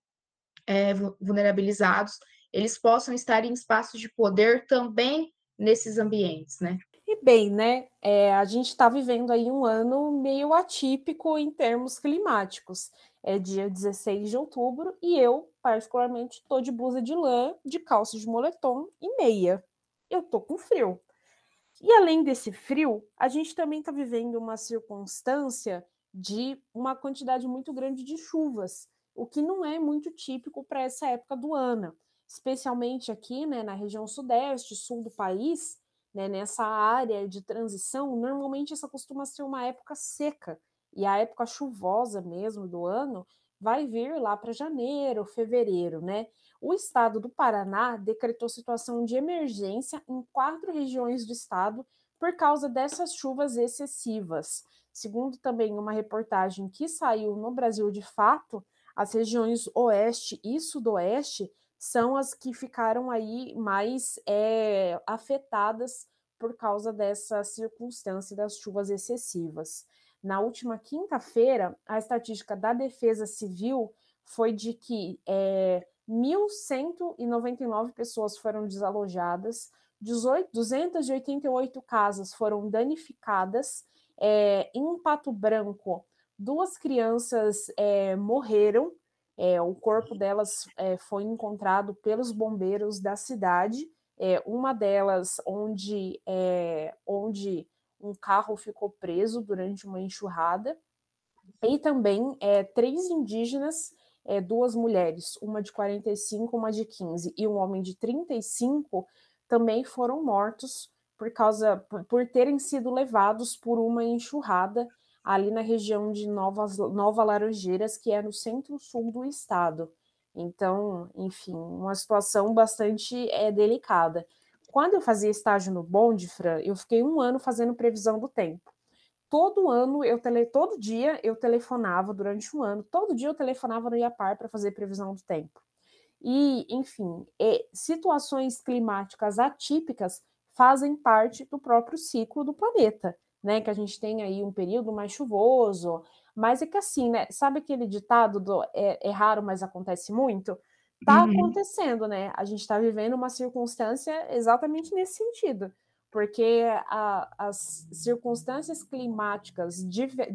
[SPEAKER 2] é, vulnerabilizados, eles possam estar em espaços de poder também nesses ambientes, né?
[SPEAKER 1] E bem, né? É, a gente está vivendo aí um ano meio atípico em termos climáticos. É dia 16 de outubro e eu, particularmente, estou de blusa de lã, de calça de moletom e meia. Eu tô com frio. E além desse frio, a gente também está vivendo uma circunstância de uma quantidade muito grande de chuvas, o que não é muito típico para essa época do ano especialmente aqui né, na região sudeste, sul do país, né, nessa área de transição, normalmente essa costuma ser uma época seca, e a época chuvosa mesmo do ano vai vir lá para janeiro, fevereiro, né? O estado do Paraná decretou situação de emergência em quatro regiões do estado por causa dessas chuvas excessivas. Segundo também uma reportagem que saiu no Brasil de Fato, as regiões oeste e sudoeste são as que ficaram aí mais é, afetadas por causa dessa circunstância das chuvas excessivas. Na última quinta-feira, a estatística da Defesa Civil foi de que é, 1.199 pessoas foram desalojadas, 18, 288 casas foram danificadas. É, em Pato Branco, duas crianças é, morreram é, o corpo delas é, foi encontrado pelos bombeiros da cidade, é, uma delas onde, é, onde um carro ficou preso durante uma enxurrada, e também é, três indígenas, é, duas mulheres, uma de 45, uma de 15 e um homem de 35, também foram mortos por causa por, por terem sido levados por uma enxurrada ali na região de Novas, Nova Laranjeiras, que é no centro-sul do estado. Então, enfim, uma situação bastante é, delicada. Quando eu fazia estágio no Bonde, Fran, eu fiquei um ano fazendo previsão do tempo. Todo ano, eu tele, todo dia eu telefonava durante um ano, todo dia eu telefonava no IAPAR para fazer previsão do tempo. E, enfim, é, situações climáticas atípicas fazem parte do próprio ciclo do planeta né? Que a gente tem aí um período mais chuvoso, mas é que assim, né? Sabe aquele ditado do é, é raro, mas acontece muito? Tá uhum. acontecendo, né? A gente está vivendo uma circunstância exatamente nesse sentido, porque a, as circunstâncias climáticas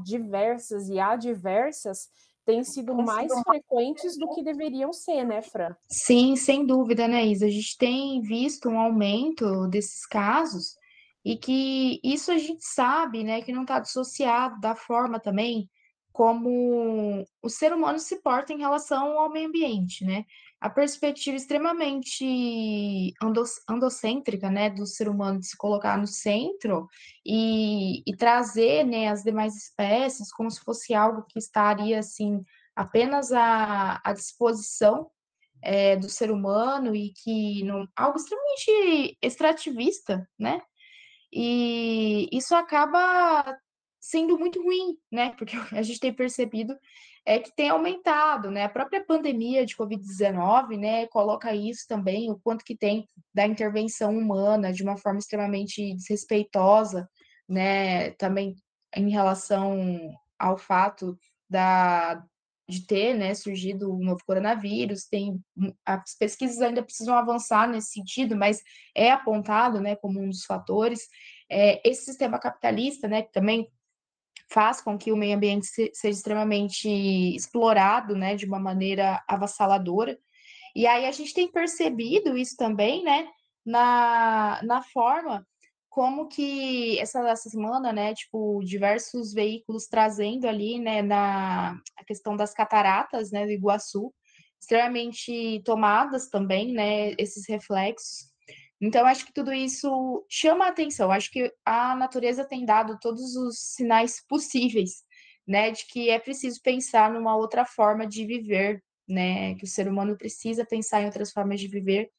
[SPEAKER 1] diversas e adversas têm sido mais frequentes do que deveriam ser, né, Fran?
[SPEAKER 2] Sim, sem dúvida, né, Isa? A gente tem visto um aumento desses casos e que isso a gente sabe, né, que não está dissociado da forma também como o ser humano se porta em relação ao meio ambiente, né? A perspectiva extremamente andocêntrica, né, do ser humano de se colocar no centro e, e trazer, né, as demais espécies como se fosse algo que estaria, assim, apenas à, à disposição é, do ser humano e que não, algo extremamente extrativista, né? E isso acaba sendo muito ruim, né? Porque a gente tem percebido é que tem aumentado, né? A própria pandemia de Covid-19, né, coloca isso também, o quanto que tem da intervenção humana de uma forma extremamente desrespeitosa, né? Também em relação ao fato da de ter, né, surgido o novo coronavírus, tem as pesquisas ainda precisam avançar nesse sentido, mas é apontado, né, como um dos fatores. É, esse sistema capitalista, né, que também faz com que o meio ambiente seja extremamente explorado, né, de uma maneira avassaladora. E aí a gente tem percebido isso também, né, na, na forma como que essa, essa semana, né, tipo, diversos veículos trazendo ali, né, na a questão das cataratas, né, do Iguaçu, extremamente tomadas também, né, esses reflexos. Então, acho que tudo isso chama a atenção. Acho que a natureza tem dado todos os sinais possíveis, né, de que é preciso pensar numa outra forma de viver, né, que o ser humano precisa pensar em outras formas de viver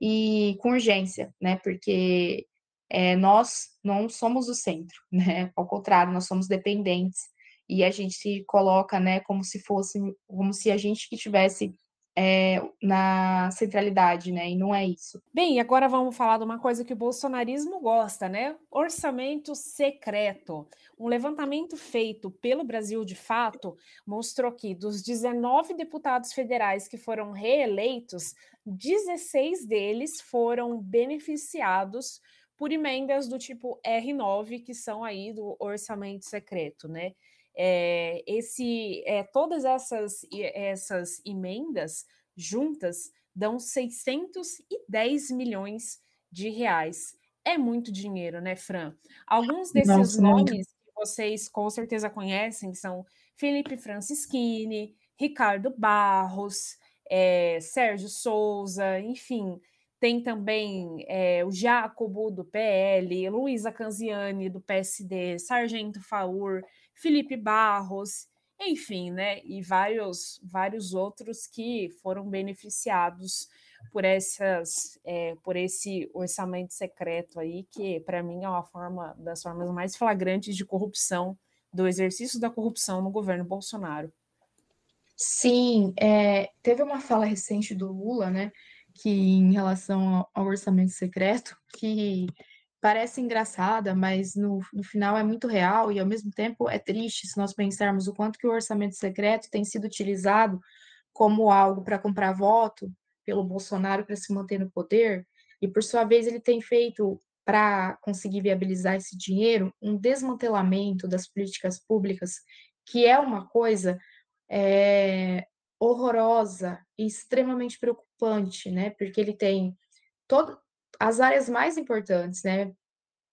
[SPEAKER 2] e com urgência, né, porque é, nós não somos o centro, né? Ao contrário, nós somos dependentes e a gente se coloca, né, como se fosse, como se a gente que tivesse é, na centralidade, né? E não é isso.
[SPEAKER 1] Bem, agora vamos falar de uma coisa que o bolsonarismo gosta, né? Orçamento secreto. Um levantamento feito pelo Brasil de Fato mostrou que dos 19 deputados federais que foram reeleitos, 16 deles foram beneficiados por emendas do tipo R9, que são aí do orçamento secreto, né? É, esse, é, todas essas, essas emendas juntas dão 610 milhões de reais. É muito dinheiro, né, Fran? Alguns desses Nossa, nomes muito. que vocês com certeza conhecem são Felipe Francischini, Ricardo Barros, é, Sérgio Souza, enfim, tem também é, o Jacobo, do PL, Luísa Canziani, do PSD, Sargento Faur, Felipe Barros, enfim, né? E vários, vários outros que foram beneficiados por essas, é, por esse orçamento secreto aí, que para mim é uma forma das formas mais flagrantes de corrupção, do exercício da corrupção no governo Bolsonaro.
[SPEAKER 2] Sim, é, teve uma fala recente do Lula, né? Que em relação ao orçamento secreto, que parece engraçada, mas no, no final é muito real e ao mesmo tempo é triste se nós pensarmos o quanto que o orçamento secreto tem sido utilizado como algo para comprar voto pelo Bolsonaro para se manter no poder, e por sua vez ele tem feito para conseguir viabilizar esse dinheiro um desmantelamento das políticas públicas, que é uma coisa é, horrorosa e extremamente preocupante, né? Porque ele tem todas as áreas mais importantes, né?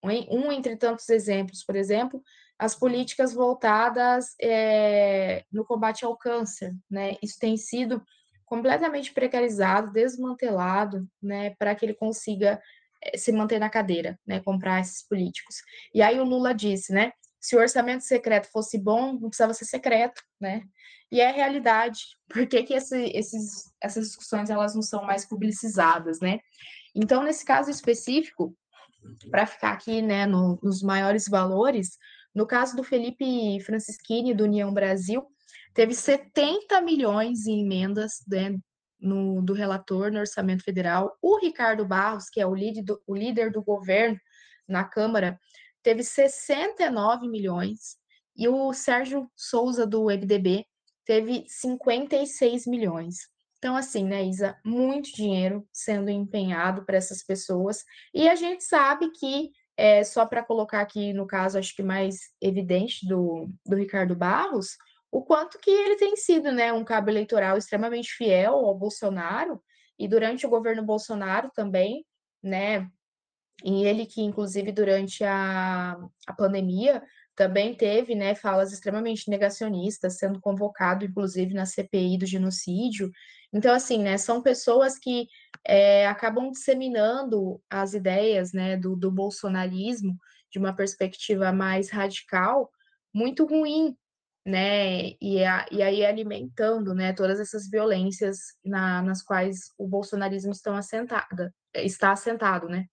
[SPEAKER 2] Um entre tantos exemplos, por exemplo, as políticas voltadas é, no combate ao câncer, né? Isso tem sido completamente precarizado, desmantelado, né? Para que ele consiga eh, se manter na cadeira, né? Comprar esses políticos. E aí o Lula disse, né? Se o orçamento secreto fosse bom, não precisava ser secreto, né? E é realidade. Por que, que esse, esses, essas discussões elas não são mais publicizadas, né? Então, nesse caso específico, para ficar aqui, né, no, nos maiores valores, no caso do Felipe Francischini, do União Brasil, teve 70 milhões em emendas né, no, do relator no orçamento federal. O Ricardo Barros, que é o líder do, o líder do governo na Câmara, teve 69 milhões, e o Sérgio Souza, do MDB, teve 56 milhões. Então, assim, né, Isa, muito dinheiro sendo empenhado para essas pessoas, e a gente sabe que, é, só para colocar aqui no caso, acho que mais evidente do, do Ricardo Barros, o quanto que ele tem sido, né, um cabo eleitoral extremamente fiel ao Bolsonaro, e durante o governo Bolsonaro também, né, e ele que, inclusive, durante a, a pandemia, também teve né, falas extremamente negacionistas, sendo convocado, inclusive, na CPI do genocídio. Então, assim, né, são pessoas que é, acabam disseminando as ideias né, do, do bolsonarismo de uma perspectiva mais radical, muito ruim, né, e, a, e aí alimentando né, todas essas violências na, nas quais o bolsonarismo estão assentada, está assentado, né.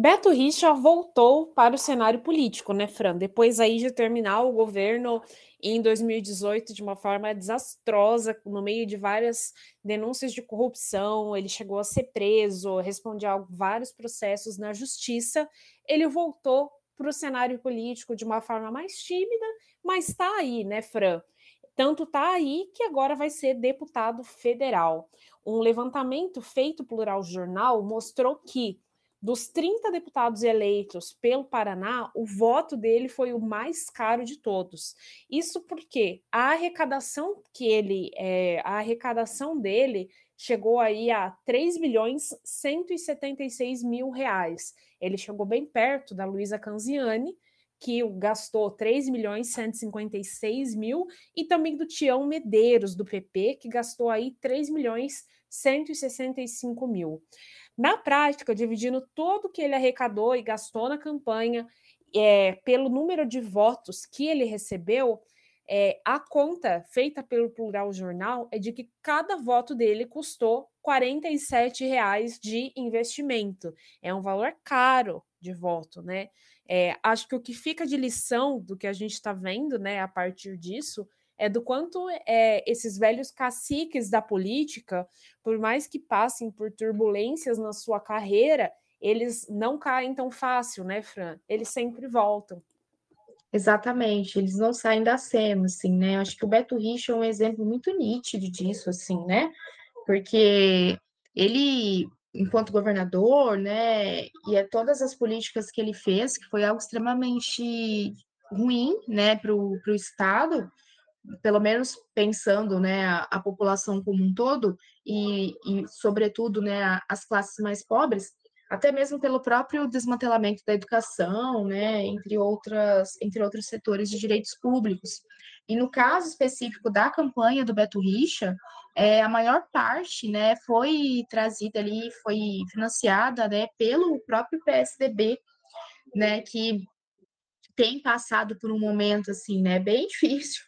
[SPEAKER 1] Beto Richa voltou para o cenário político, né, Fran? Depois aí de terminar o governo em 2018 de uma forma desastrosa, no meio de várias denúncias de corrupção, ele chegou a ser preso, respondia a vários processos na justiça. Ele voltou para o cenário político de uma forma mais tímida, mas está aí, né, Fran? Tanto está aí que agora vai ser deputado federal. Um levantamento feito pelo Plural Jornal mostrou que dos 30 deputados eleitos pelo Paraná, o voto dele foi o mais caro de todos. Isso porque a arrecadação que ele, é, a arrecadação dele chegou aí a 3 milhões 176 mil reais. Ele chegou bem perto da Luísa Canziani, que gastou 3 milhões 156 mil, e também do Tião Medeiros, do PP, que gastou aí 3 milhões 165 mil. Na prática, dividindo tudo que ele arrecadou e gastou na campanha, é, pelo número de votos que ele recebeu, é, a conta feita pelo Plural Jornal é de que cada voto dele custou R$ reais de investimento. É um valor caro de voto, né? É, acho que o que fica de lição do que a gente está vendo, né, a partir disso, é do quanto é, esses velhos caciques da política, por mais que passem por turbulências na sua carreira, eles não caem tão fácil, né, Fran? Eles sempre voltam.
[SPEAKER 2] Exatamente, eles não saem da cena, assim, né? Acho que o Beto Richa é um exemplo muito nítido disso, assim, né? Porque ele, enquanto governador, né, e é todas as políticas que ele fez, que foi algo extremamente ruim, né, para o Estado, pelo menos pensando, né, a, a população como um todo, e, e sobretudo, né, as classes mais pobres, até mesmo pelo próprio desmantelamento da educação, né, entre outras, entre outros setores de direitos públicos. E no caso específico da campanha do Beto Richa, é, a maior parte, né, foi trazida ali, foi financiada, né, pelo próprio PSDB, né, que tem passado por um momento assim, né, bem difícil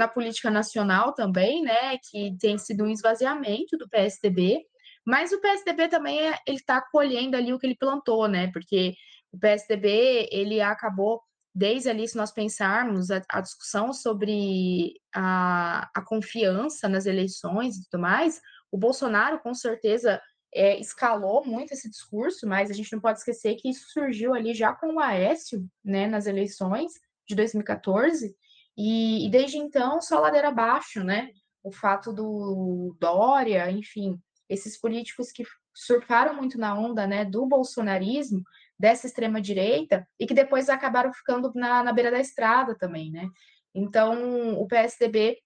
[SPEAKER 2] na política nacional também, né, que tem sido um esvaziamento do PSDB, mas o PSDB também é, ele está colhendo ali o que ele plantou, né? Porque o PSDB ele acabou desde ali, se nós pensarmos a, a discussão sobre a, a, confiança nas eleições e tudo mais, o Bolsonaro com certeza é, escalou muito esse discurso, mas a gente não pode esquecer que isso surgiu ali já com o Aécio, né, nas eleições de 2014, e, e desde então só ladeira abaixo, né? O fato do Dória, enfim, esses políticos que surfaram muito na onda né, do bolsonarismo, dessa extrema-direita, e que depois acabaram ficando na, na beira da estrada também, né? Então, o PSDB,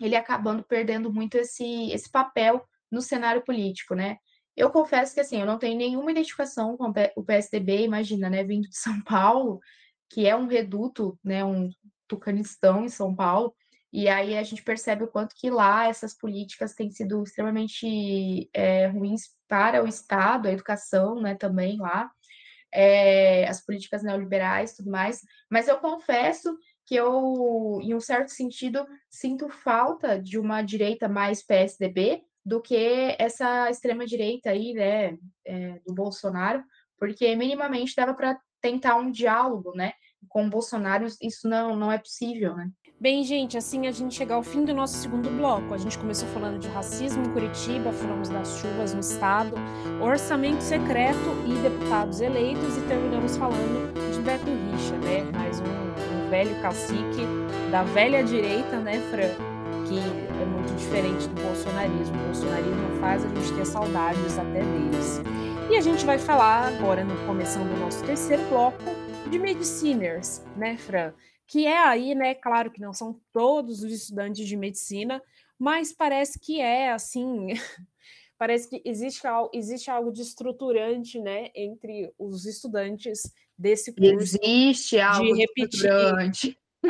[SPEAKER 2] ele acabando perdendo muito esse, esse papel no cenário político, né? Eu confesso que, assim, eu não tenho nenhuma identificação com o PSDB, imagina, né, vindo de São Paulo, que é um reduto, né, um tucanistão em São Paulo, e aí a gente percebe o quanto que lá essas políticas têm sido extremamente é, ruins para o Estado, a educação, né, também lá, é, as políticas neoliberais, tudo mais. Mas eu confesso que eu, em um certo sentido, sinto falta de uma direita mais PSDB do que essa extrema direita aí, né, é, do Bolsonaro, porque minimamente dava para tentar um diálogo, né? Com Bolsonaro isso não, não é possível, né?
[SPEAKER 1] Bem, gente, assim a gente chega ao fim do nosso segundo bloco. A gente começou falando de racismo em Curitiba, falamos das chuvas no estado, orçamento secreto e deputados eleitos e terminamos falando de Beto Richa, né? Mais um, um velho cacique da velha direita, né, Fran? Que é muito diferente do bolsonarismo. O bolsonarismo faz a gente ter saudades até deles. E a gente vai falar agora, no começando o nosso terceiro bloco, de mediciners, né, Fran? que é aí, né? Claro que não são todos os estudantes de medicina, mas parece que é assim. parece que existe, existe algo de estruturante, né, entre os estudantes desse
[SPEAKER 2] curso. Existe algo de repetir. estruturante.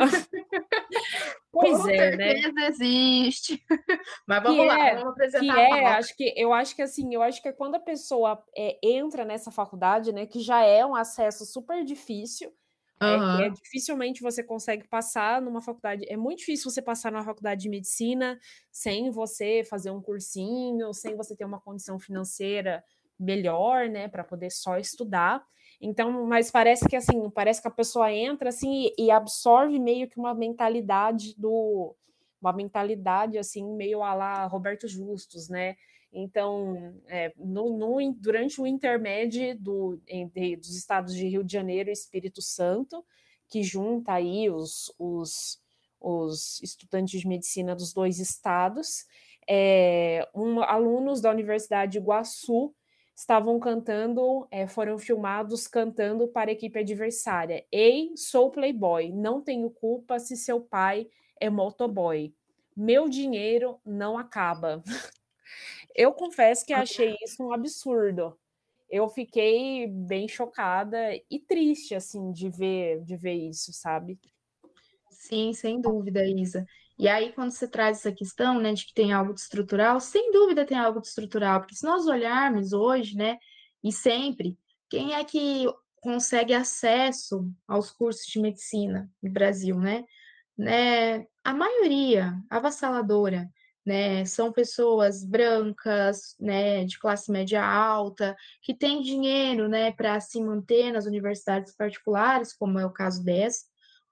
[SPEAKER 1] pois Com é, né?
[SPEAKER 2] existe. Mas vamos que lá, é, vamos apresentar.
[SPEAKER 1] Que é, acho que eu acho que assim, eu acho que é quando a pessoa é, entra nessa faculdade, né, que já é um acesso super difícil, Uhum. É, é, dificilmente você consegue passar numa faculdade. É muito difícil você passar numa faculdade de medicina sem você fazer um cursinho, sem você ter uma condição financeira melhor, né, para poder só estudar. Então, mas parece que assim, parece que a pessoa entra assim e, e absorve meio que uma mentalidade do uma mentalidade assim meio a lá Roberto Justus, né? Então, é, no, no, durante o intermédio do, entre, dos estados de Rio de Janeiro e Espírito Santo, que junta aí os, os, os estudantes de medicina dos dois estados, é, um, alunos da Universidade de Iguaçu estavam cantando, é, foram filmados cantando para a equipe adversária. Ei, sou playboy, não tenho culpa se seu pai é motoboy. Meu dinheiro não acaba. Eu confesso que achei isso um absurdo. Eu fiquei bem chocada e triste, assim, de ver, de ver isso, sabe?
[SPEAKER 2] Sim, sem dúvida, Isa. E aí, quando você traz essa questão, né, de que tem algo de estrutural, sem dúvida tem algo de estrutural, porque se nós olharmos hoje, né, e sempre, quem é que consegue acesso aos cursos de medicina no Brasil, né? né? A maioria, avassaladora, né? São pessoas brancas, né, de classe média alta, que têm dinheiro, né, para se manter nas universidades particulares, como é o caso dessa,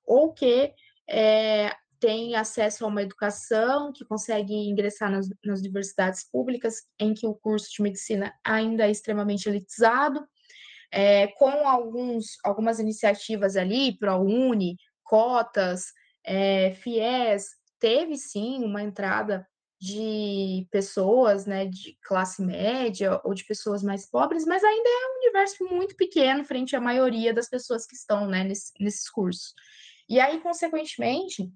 [SPEAKER 2] ou que é, tem acesso a uma educação, que consegue ingressar nas, nas, universidades públicas, em que o curso de medicina ainda é extremamente elitizado, é, com alguns, algumas iniciativas ali, ProUni, cotas, é, FIES, teve sim uma entrada de pessoas, né, de classe média ou de pessoas mais pobres, mas ainda é um universo muito pequeno frente à maioria das pessoas que estão, né, nesse, nesses cursos. E aí, consequentemente,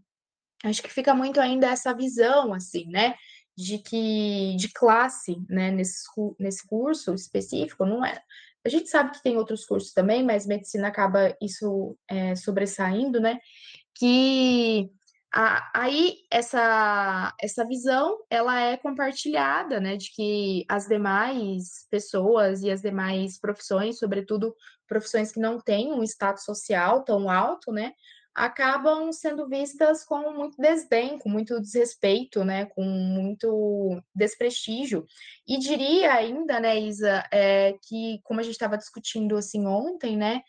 [SPEAKER 2] acho que fica muito ainda essa visão, assim, né, de que de classe, né, nesse, nesse curso específico, não é. A gente sabe que tem outros cursos também, mas medicina acaba isso é, sobressaindo, né? Que a, aí essa essa visão ela é compartilhada, né, de que as demais pessoas e as demais profissões, sobretudo profissões que não têm um status social tão alto, né, acabam sendo vistas com muito desdém, com muito desrespeito, né, com muito desprestígio. E diria ainda, né, Isa, é, que como a gente estava discutindo assim ontem, né,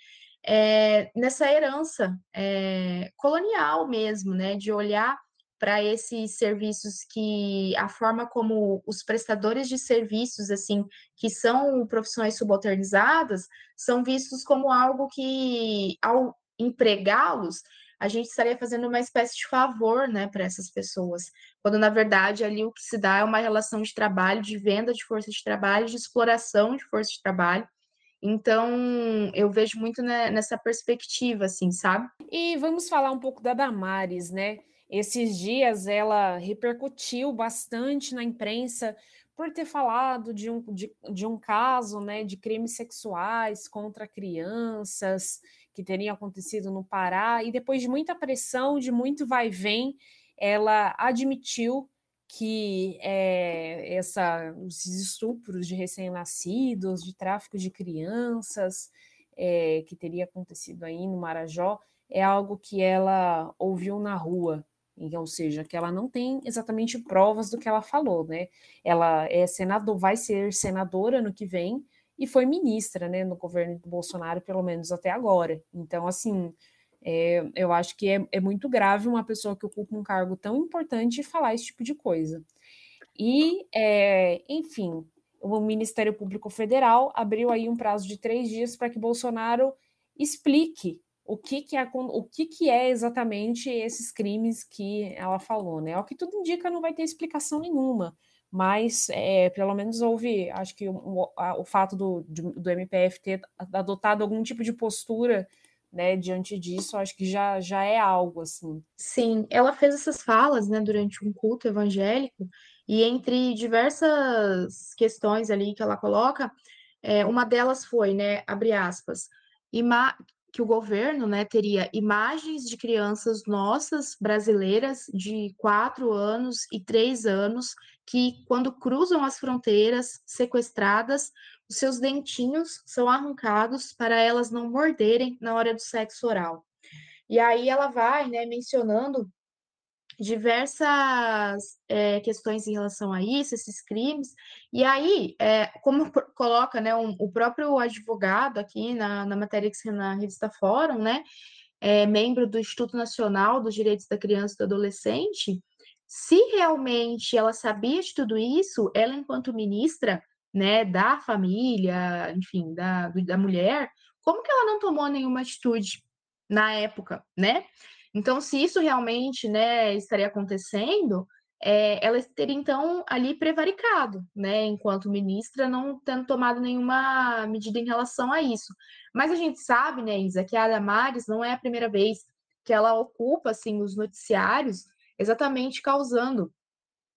[SPEAKER 2] é, nessa herança é, colonial mesmo, né, de olhar para esses serviços que a forma como os prestadores de serviços assim que são profissões subalternizadas são vistos como algo que ao empregá-los, a gente estaria fazendo uma espécie de favor, né, para essas pessoas, quando na verdade ali o que se dá é uma relação de trabalho, de venda de força de trabalho, de exploração de força de trabalho. Então, eu vejo muito nessa perspectiva, assim, sabe?
[SPEAKER 1] E vamos falar um pouco da Damares, né? Esses dias ela repercutiu bastante na imprensa por ter falado de um, de, de um caso né, de crimes sexuais contra crianças que teria acontecido no Pará, e depois de muita pressão, de muito vai vem, ela admitiu que é, essa, esses estupros de recém-nascidos, de tráfico de crianças, é, que teria acontecido aí no Marajó, é algo que ela ouviu na rua, ou seja, que ela não tem exatamente provas do que ela falou, né? Ela é senador, vai ser senadora no que vem e foi ministra, né, no governo do Bolsonaro, pelo menos até agora. Então, assim, é, eu acho que é, é, muito grave uma pessoa que ocupa um cargo tão importante falar esse tipo de coisa. E, é, enfim, o Ministério Público Federal abriu aí um prazo de três dias para que Bolsonaro explique o que, que, é, o que, que é exatamente esses crimes que ela falou, né? O que tudo indica não vai ter explicação nenhuma, mas é, pelo menos houve, acho que o, o fato do, do MPF ter adotado algum tipo de postura né, diante disso, acho que já, já é algo assim.
[SPEAKER 2] Sim, ela fez essas falas, né, durante um culto evangélico, e entre diversas questões ali que ela coloca, é, uma delas foi, né, abre aspas, que o governo né, teria imagens de crianças nossas, brasileiras, de quatro anos e três anos, que, quando cruzam as fronteiras, sequestradas, os seus dentinhos são arrancados para elas não morderem na hora do sexo oral. E aí ela vai né, mencionando diversas é, questões em relação a isso, esses crimes, e aí, é, como coloca né, um, o próprio advogado aqui na, na matéria que na revista Fórum, né, é, membro do Instituto Nacional dos Direitos da Criança e do Adolescente, se realmente ela sabia de tudo isso, ela, enquanto ministra né, da família, enfim, da, da mulher, como que ela não tomou nenhuma atitude na época, né? Então, se isso realmente né, estaria acontecendo, é, ela teria então ali prevaricado, né, enquanto ministra, não tendo tomado nenhuma medida em relação a isso. Mas a gente sabe, né, Isa, que a Damares não é a primeira vez que ela ocupa assim os noticiários, exatamente causando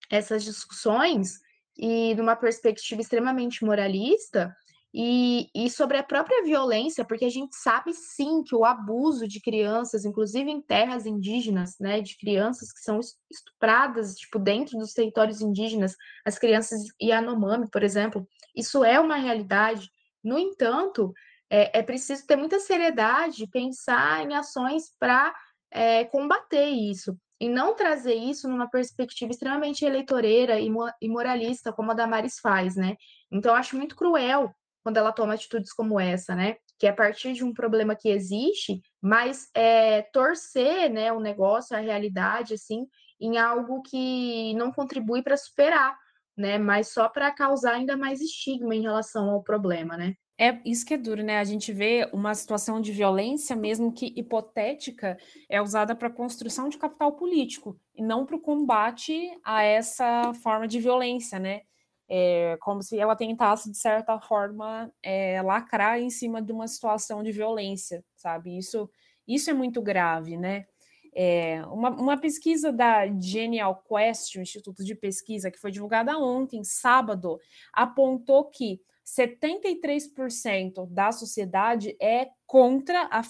[SPEAKER 2] essas discussões e numa perspectiva extremamente moralista, e, e, sobre a própria violência, porque a gente sabe sim que o abuso de crianças, inclusive em terras indígenas, né, de crianças que são estupradas, tipo, dentro dos territórios indígenas, as crianças Yanomami, por exemplo, isso é uma realidade. No entanto, é, é preciso ter muita seriedade, pensar em ações para é, combater isso e não trazer isso numa perspectiva extremamente eleitoreira e moralista, como a Damares faz, né? Então, acho muito cruel quando ela toma atitudes como essa, né? Que é a partir de um problema que existe, mas é, torcer, né, o negócio, a realidade, assim, em algo que não contribui para superar, né? Mas só para causar ainda mais estigma em relação ao problema, né?
[SPEAKER 1] É isso que é duro, né? A gente vê uma situação de violência, mesmo que hipotética, é usada para construção de capital político e não para o combate a essa forma de violência, né? É como se ela tentasse, de certa forma, é, lacrar em cima de uma situação de violência, sabe? Isso, isso é muito grave, né? É, uma, uma, pesquisa da Genial Quest, o Instituto de Pesquisa, que foi divulgada ontem, sábado, apontou que 73% da sociedade é contra a,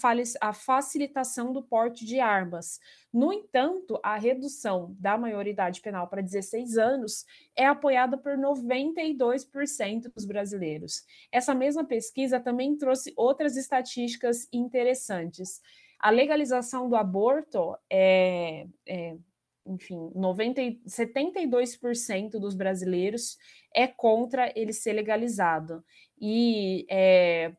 [SPEAKER 1] a, facilitação do porte de armas. No entanto, a redução da maioridade penal para 16 anos é apoiada por 92% dos brasileiros. Essa mesma pesquisa também trouxe outras estatísticas interessantes. A legalização do aborto é, é enfim, 90, 72% dos brasileiros é contra ele ser legalizado. E é,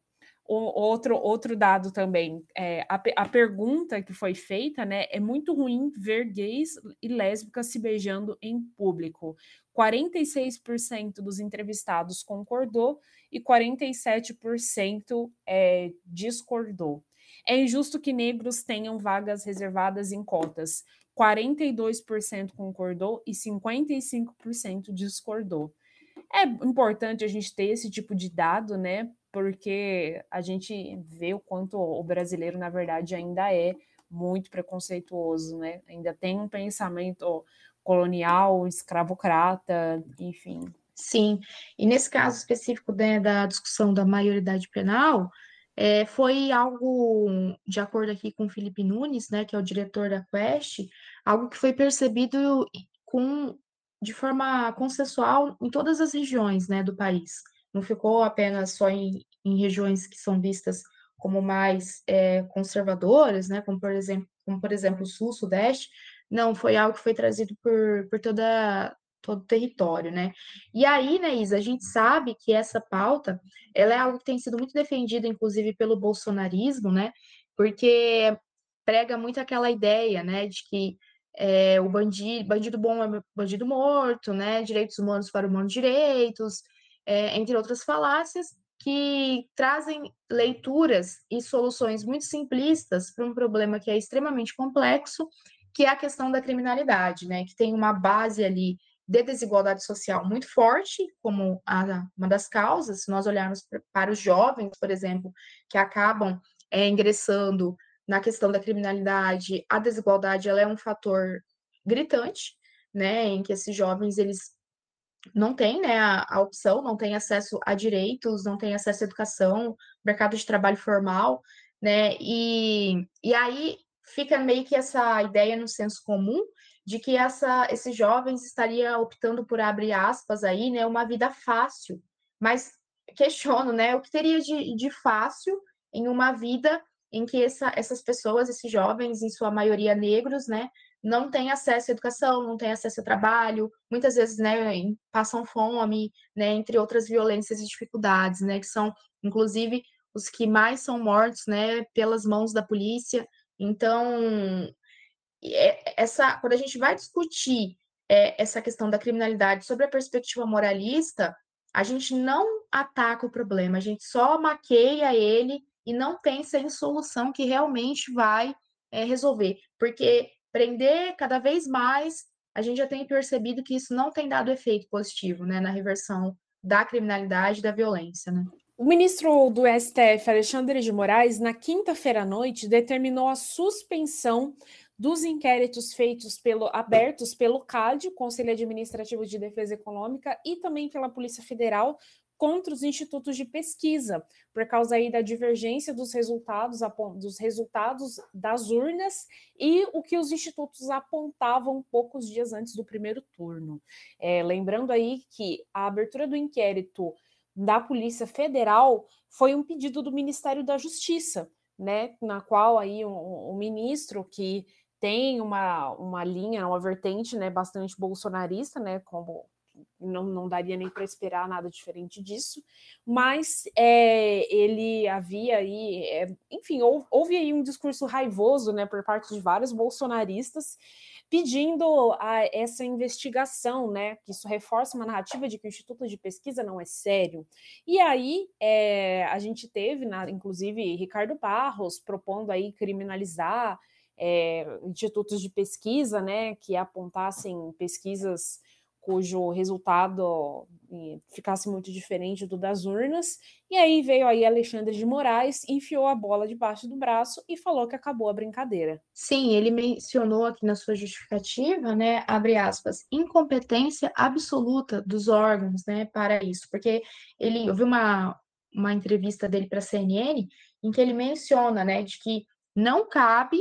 [SPEAKER 1] outro, outro dado também, é, a, a pergunta que foi feita, né, é muito ruim ver gays e lésbicas se beijando em público. 46% dos entrevistados concordou e 47% é, discordou. É injusto que negros tenham vagas reservadas em cotas. 42% concordou e 55% discordou. É importante a gente ter esse tipo de dado, né? Porque a gente vê o quanto o brasileiro, na verdade, ainda é muito preconceituoso, né? Ainda tem um pensamento colonial, escravocrata, enfim.
[SPEAKER 2] Sim, e nesse caso específico né, da discussão da maioridade penal, é, foi algo, de acordo aqui com o Felipe Nunes, né, que é o diretor da Quest, algo que foi percebido com, de forma consensual em todas as regiões né, do país. Não ficou apenas só em, em regiões que são vistas como mais é, conservadoras, né, como por exemplo, como por exemplo o Sul, Sudeste, não, foi algo que foi trazido por, por toda, todo o território, né? E aí, né, Isa, a gente sabe que essa pauta, ela é algo que tem sido muito defendida, inclusive, pelo bolsonarismo, né? Porque prega muito aquela ideia, né, de que é, o bandido, bandido bom é bandido morto, né? Direitos humanos para humanos direitos, é, entre outras falácias que trazem leituras e soluções muito simplistas para um problema que é extremamente complexo, que é a questão da criminalidade, né? Que tem uma base ali de desigualdade social muito forte, como a, uma das causas, se nós olharmos para os jovens, por exemplo, que acabam é, ingressando na questão da criminalidade, a desigualdade ela é um fator gritante, né, em que esses jovens eles não têm né, a, a opção, não têm acesso a direitos, não têm acesso à educação, mercado de trabalho formal, né, e, e aí fica meio que essa ideia no senso comum de que essa, esses jovens estariam optando por abrir aspas aí, né, uma vida fácil. Mas questiono, né, o que teria de, de fácil em uma vida em que essa, essas pessoas, esses jovens, em sua maioria negros, né, não têm acesso à educação, não têm acesso ao trabalho, muitas vezes, né, passam fome, né, entre outras violências e dificuldades, né, que são, inclusive, os que mais são mortos, né, pelas mãos da polícia. Então, é, essa, quando a gente vai discutir é, essa questão da criminalidade sobre a perspectiva moralista, a gente não ataca o problema, a gente só maqueia ele e não pensa em solução que realmente vai é, resolver. Porque prender cada vez mais, a gente já tem percebido que isso não tem dado efeito positivo né, na reversão da criminalidade e da violência. Né?
[SPEAKER 1] O ministro do STF, Alexandre de Moraes, na quinta-feira à noite, determinou a suspensão dos inquéritos feitos pelo abertos pelo CAD, Conselho Administrativo de Defesa Econômica, e também pela Polícia Federal contra os institutos de pesquisa, por causa aí da divergência dos resultados, dos resultados das urnas e o que os institutos apontavam poucos dias antes do primeiro turno. É, lembrando aí que a abertura do inquérito da Polícia Federal foi um pedido do Ministério da Justiça, né, na qual aí o um, um ministro que tem uma, uma linha, uma vertente, né, bastante bolsonarista, né, como não, não daria nem para esperar nada diferente disso, mas é, ele havia aí, é, enfim, houve, houve, aí um discurso raivoso, né, por parte de vários bolsonaristas, pedindo a, essa investigação, né, que isso reforça uma narrativa de que o Instituto de Pesquisa não é sério. E aí é, a gente teve, na, inclusive, Ricardo Barros propondo aí criminalizar é, institutos de pesquisa, né, que apontassem pesquisas cujo resultado ficasse muito diferente do das urnas. E aí veio aí Alexandre de Moraes, enfiou a bola debaixo do braço e falou que acabou a brincadeira.
[SPEAKER 2] Sim, ele mencionou aqui na sua justificativa, né, abre aspas, incompetência absoluta dos órgãos, né, para isso, porque ele, eu vi uma, uma entrevista dele para a CNN em que ele menciona, né, de que não cabe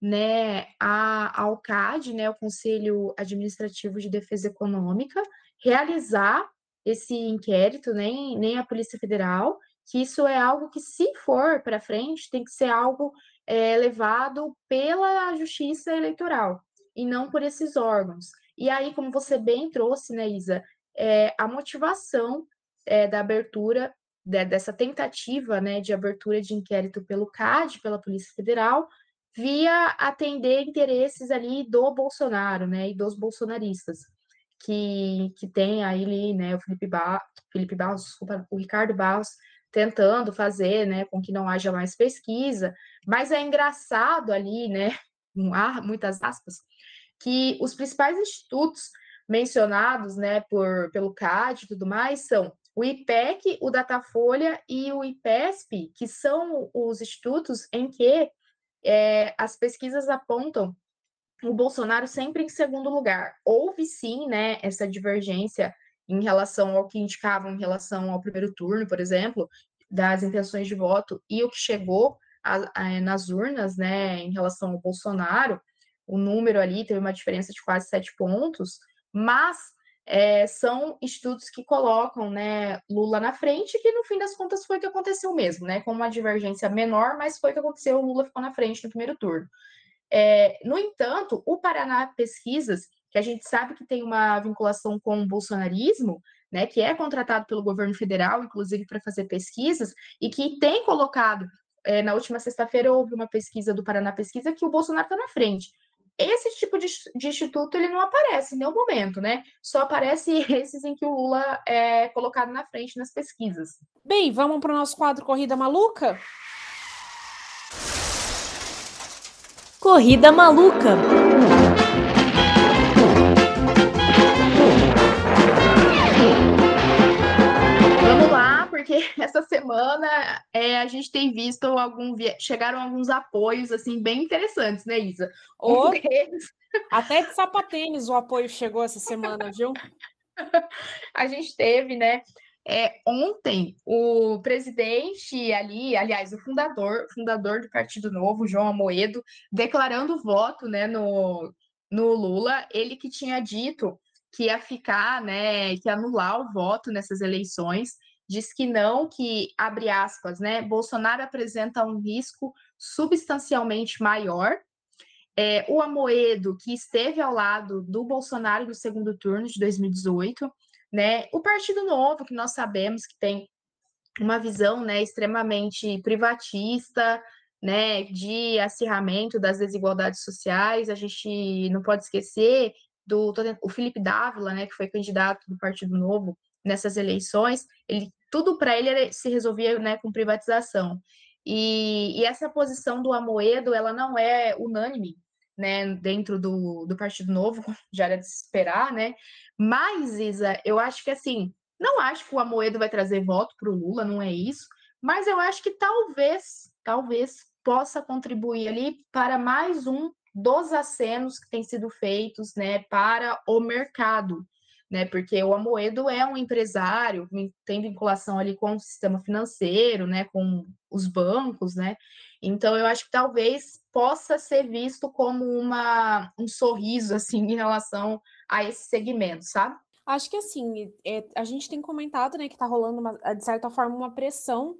[SPEAKER 2] né, a, ao CAD, né, o Conselho Administrativo de Defesa Econômica, realizar esse inquérito, nem, nem a Polícia Federal, que isso é algo que, se for para frente, tem que ser algo é, levado pela Justiça Eleitoral e não por esses órgãos. E aí, como você bem trouxe, né, Isa, é, a motivação é, da abertura de, dessa tentativa né, de abertura de inquérito pelo CAD, pela Polícia Federal, via atender interesses ali do Bolsonaro, né, e dos bolsonaristas, que, que tem aí, né, o Felipe, ba Felipe Barros, desculpa, o Ricardo Barros, tentando fazer, né, com que não haja mais pesquisa, mas é engraçado ali, né, há muitas aspas, que os principais institutos mencionados, né, por, pelo CAD e tudo mais, são o IPEC, o Datafolha e o IPESP, que são os institutos em que é, as pesquisas apontam o Bolsonaro sempre em segundo lugar. Houve sim, né, essa divergência em relação ao que indicavam em relação ao primeiro turno, por exemplo, das intenções de voto e o que chegou a, a, nas urnas, né, em relação ao Bolsonaro, o número ali teve uma diferença de quase sete pontos, mas é, são estudos que colocam né, Lula na frente, que no fim das contas foi o que aconteceu mesmo, né? Com uma divergência menor, mas foi o que aconteceu, o Lula ficou na frente no primeiro turno. É, no entanto, o Paraná Pesquisas, que a gente sabe que tem uma vinculação com o bolsonarismo, né, que é contratado pelo governo federal, inclusive para fazer pesquisas, e que tem colocado, é, na última sexta-feira houve uma pesquisa do Paraná Pesquisa que o Bolsonaro está na frente esse tipo de, de, instituto ele não aparece em nenhum momento, né? Só aparece esses em que o Lula é colocado na frente nas pesquisas.
[SPEAKER 1] Bem, vamos para o nosso quadro Corrida Maluca?
[SPEAKER 3] Corrida Maluca.
[SPEAKER 2] Porque essa semana é, a gente tem visto algum chegaram alguns apoios assim bem interessantes, né, Isa?
[SPEAKER 1] Um deles... Até de sapatênis o apoio chegou essa semana, viu?
[SPEAKER 2] a gente teve, né? É, ontem o presidente ali, aliás, o fundador, fundador do Partido Novo, João Amoedo, declarando voto, né, no, no Lula, ele que tinha dito que ia ficar, né, que ia anular o voto nessas eleições diz que não, que, abre aspas, né, Bolsonaro apresenta um risco substancialmente maior. É, o Amoedo, que esteve ao lado do Bolsonaro no segundo turno de 2018, né, o Partido Novo, que nós sabemos que tem uma visão né, extremamente privatista, né, de acirramento das desigualdades sociais. A gente não pode esquecer do o Felipe Dávila, né, que foi candidato do Partido Novo nessas eleições. Ele tudo para ele se resolvia né, com privatização. E, e, essa posição do Amoedo, ela não é unânime, né, dentro do, do Partido Novo, já era de esperar, né, mas, Isa, eu acho que, assim, não acho que o Amoedo vai trazer voto para o Lula, não é isso, mas eu acho que talvez, talvez possa contribuir ali para mais um dos acenos que têm sido feitos né, para o mercado, né? Porque o Amoedo é um empresário, tem vinculação ali com o sistema financeiro, né? Com os bancos, né? Então eu acho que talvez possa ser visto como uma, um sorriso assim em relação a esse segmento, sabe?
[SPEAKER 1] Acho que assim, é, a gente tem comentado né, que está rolando, uma, de certa forma, uma pressão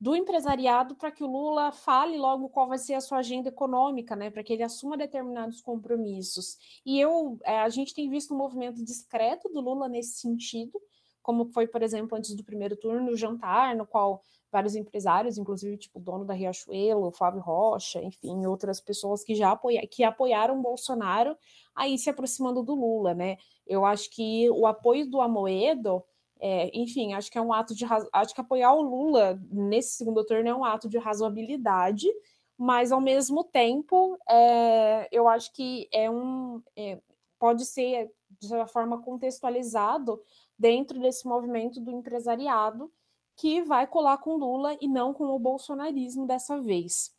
[SPEAKER 1] do empresariado para que o Lula fale logo qual vai ser a sua agenda econômica, né, para que ele assuma determinados compromissos. E eu, é, a gente tem visto um movimento discreto do Lula nesse sentido, como foi, por exemplo, antes do primeiro turno, o jantar, no qual vários empresários, inclusive tipo o dono da Riachuelo, Flávio Rocha, enfim, outras pessoas que já apoia que apoiaram Bolsonaro, aí se aproximando do Lula, né? Eu acho que o apoio do Amoedo, é, enfim, acho que é um ato de acho que apoiar o Lula nesse segundo turno é um ato de razoabilidade, mas ao mesmo tempo, é, eu acho que é um é, pode ser de certa forma contextualizado dentro desse movimento do empresariado que vai colar com Lula e não com o bolsonarismo dessa vez.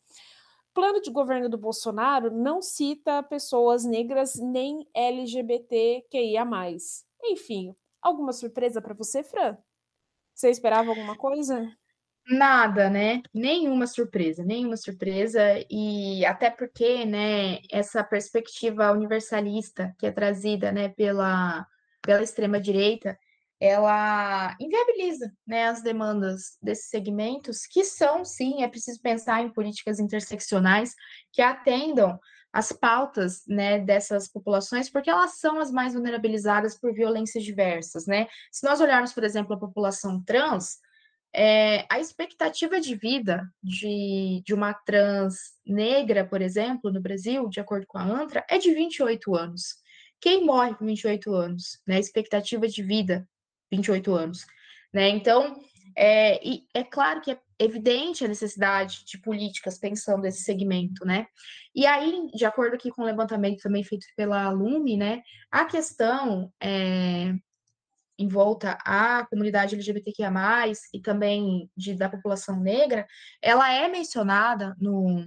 [SPEAKER 1] Plano de governo do Bolsonaro não cita pessoas negras nem LGBTQIA. Enfim, alguma surpresa para você, Fran? Você esperava alguma coisa?
[SPEAKER 2] Nada, né? Nenhuma surpresa, nenhuma surpresa, e até porque, né, essa perspectiva universalista que é trazida, né, pela, pela extrema-direita, ela inviabiliza né, as demandas desses segmentos, que são, sim, é preciso pensar em políticas interseccionais que atendam as pautas né, dessas populações, porque elas são as mais vulnerabilizadas por violências diversas. Né? Se nós olharmos, por exemplo, a população trans, é, a expectativa de vida de, de uma trans negra, por exemplo, no Brasil, de acordo com a ANTRA, é de 28 anos. Quem morre com 28 anos? Né? Expectativa de vida 28 anos. Né? Então, é, é claro que é evidente a necessidade de políticas pensando nesse segmento, né? E aí, de acordo aqui com o levantamento também feito pela Lume, né, a questão é, em volta à comunidade LGBTQIA+, e também de, da população negra, ela é mencionada no,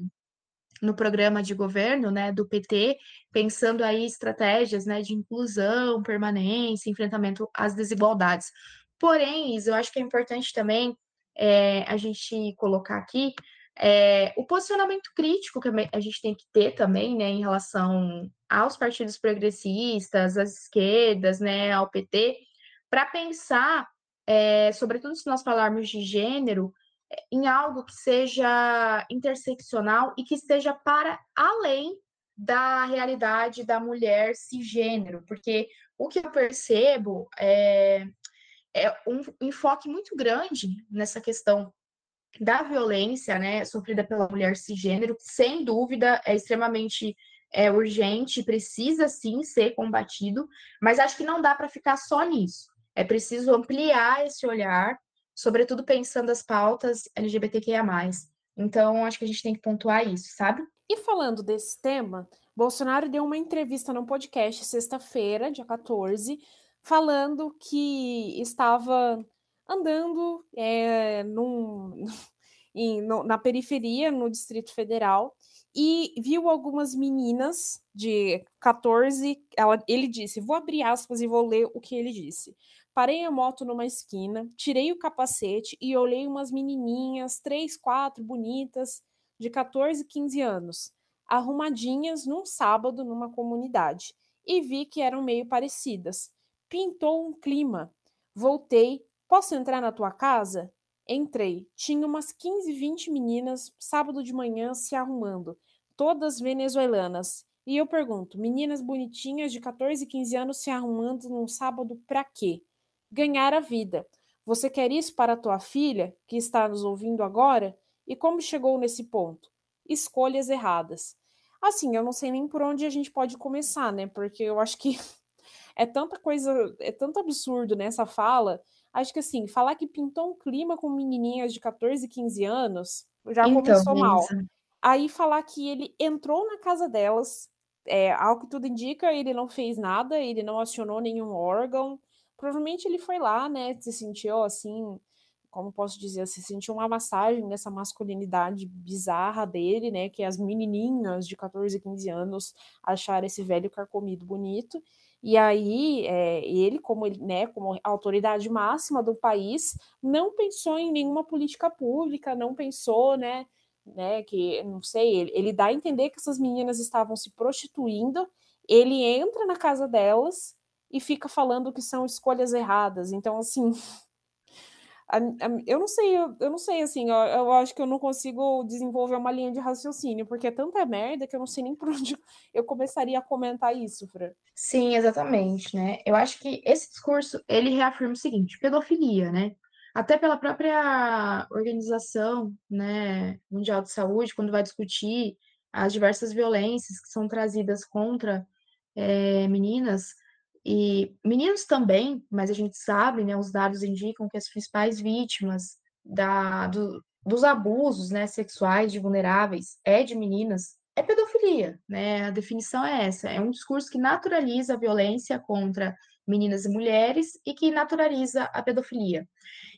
[SPEAKER 2] no programa de governo, né, do PT, pensando aí estratégias, né, de inclusão, permanência, enfrentamento às desigualdades. Porém, eu acho que é importante também é, a gente colocar aqui é, o posicionamento crítico que a gente tem que ter também, né, em relação aos partidos progressistas, às esquerdas, né, ao PT, para pensar, é, sobretudo se nós falarmos de gênero, em algo que seja interseccional e que esteja para além da realidade da mulher cisgênero, porque o que eu percebo é, é um enfoque muito grande nessa questão da violência, né, sofrida pela mulher cisgênero, sem dúvida é extremamente é, urgente, precisa sim ser combatido, mas acho que não dá para ficar só nisso. É preciso ampliar esse olhar sobretudo pensando as pautas LGBTQIA+. Então, acho que a gente tem que pontuar isso, sabe?
[SPEAKER 1] E falando desse tema, Bolsonaro deu uma entrevista no podcast sexta-feira, dia 14, falando que estava andando é, num, em, no, na periferia, no Distrito Federal, e viu algumas meninas de 14. Ela, ele disse: Vou abrir aspas e vou ler o que ele disse. Parei a moto numa esquina, tirei o capacete e olhei umas menininhas, três, quatro, bonitas, de 14, 15 anos, arrumadinhas num sábado numa comunidade, e vi que eram meio parecidas. Pintou um clima. Voltei. Posso entrar na tua casa? Entrei. Tinha umas 15, 20 meninas, sábado de manhã, se arrumando, todas venezuelanas. E eu pergunto: meninas bonitinhas de 14, 15 anos se arrumando num sábado pra quê? ganhar a vida. Você quer isso para tua filha, que está nos ouvindo agora? E como chegou nesse ponto? Escolhas erradas. Assim, eu não sei nem por onde a gente pode começar, né? Porque eu acho que é tanta coisa, é tanto absurdo nessa fala. Acho que assim, falar que pintou um clima com menininhas de 14, 15 anos já então, começou mal. Aí falar que ele entrou na casa delas, é, ao que tudo indica, ele não fez nada, ele não acionou nenhum órgão, Provavelmente ele foi lá, né, se sentiu assim, como posso dizer, se sentiu uma massagem nessa masculinidade bizarra dele, né, que as menininhas de 14, 15 anos acharam esse velho carcomido bonito, e aí é, ele, como né, como autoridade máxima do país, não pensou em nenhuma política pública, não pensou, né, né, que não sei, ele, ele dá a entender que essas meninas estavam se prostituindo, ele entra na casa delas e fica falando que são escolhas erradas. Então, assim, eu não sei, eu, não sei, assim, eu, eu, acho que eu não consigo desenvolver uma linha de raciocínio, porque é tanta merda que eu não sei nem por onde eu começaria a comentar isso, Fran.
[SPEAKER 2] Sim, exatamente, né? Eu acho que esse discurso, ele reafirma o seguinte, pedofilia, né? Até pela própria organização, né, mundial de saúde, quando vai discutir as diversas violências que são trazidas contra é, meninas, e meninos também, mas a gente sabe, né, os dados indicam que as principais vítimas da, do, dos abusos né, sexuais de vulneráveis é de meninas, é pedofilia, né? A definição é essa, é um discurso que naturaliza a violência contra meninas e mulheres e que naturaliza a pedofilia.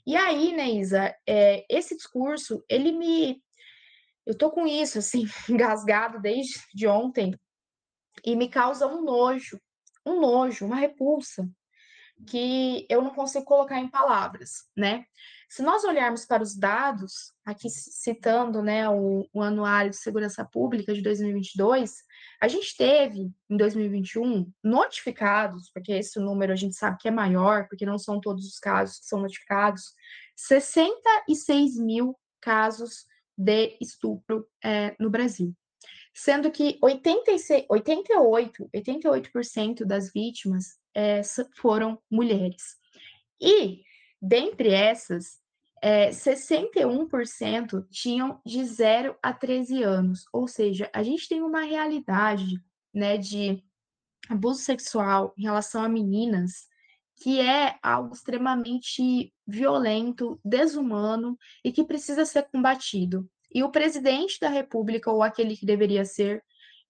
[SPEAKER 2] E aí, né, Isa, é, esse discurso, ele me... Eu tô com isso, assim, engasgado desde ontem, e me causa um nojo, um nojo, uma repulsa, que eu não consigo colocar em palavras, né? Se nós olharmos para os dados, aqui citando né, o, o Anuário de Segurança Pública de 2022, a gente teve, em 2021, notificados, porque esse número a gente sabe que é maior, porque não são todos os casos que são notificados, 66 mil casos de estupro é, no Brasil sendo que 86, 88, 88% das vítimas é, foram mulheres. E, dentre essas, é, 61% tinham de 0 a 13 anos, ou seja, a gente tem uma realidade né, de abuso sexual em relação a meninas que é algo extremamente violento, desumano e que precisa ser combatido. E o presidente da República, ou aquele que deveria ser,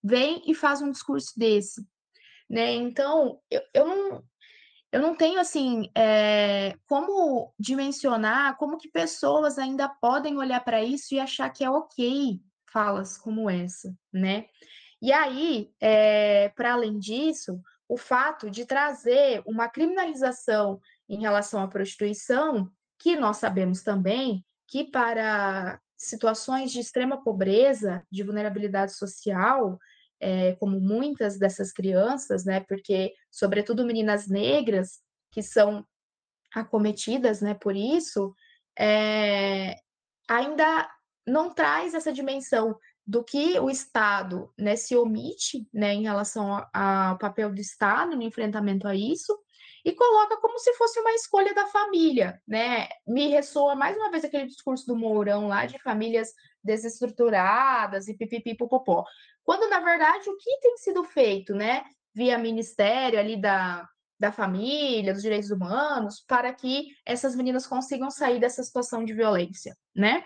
[SPEAKER 2] vem e faz um discurso desse. Né? Então, eu, eu, não, eu não tenho, assim, é, como dimensionar como que pessoas ainda podem olhar para isso e achar que é ok falas como essa, né? E aí, é, para além disso, o fato de trazer uma criminalização em relação à prostituição, que nós sabemos também que para situações de extrema pobreza, de vulnerabilidade social, é, como muitas dessas crianças, né, porque, sobretudo, meninas negras que são acometidas, né, por isso, é, ainda não traz essa dimensão do que o Estado né, se omite né, em relação ao papel do Estado no enfrentamento a isso, e coloca como se fosse uma escolha da família, né? Me ressoa mais uma vez aquele discurso do Mourão lá de famílias desestruturadas e pipipi popopó. Quando, na verdade, o que tem sido feito, né, via ministério ali da, da família, dos direitos humanos, para que essas meninas consigam sair dessa situação de violência, né?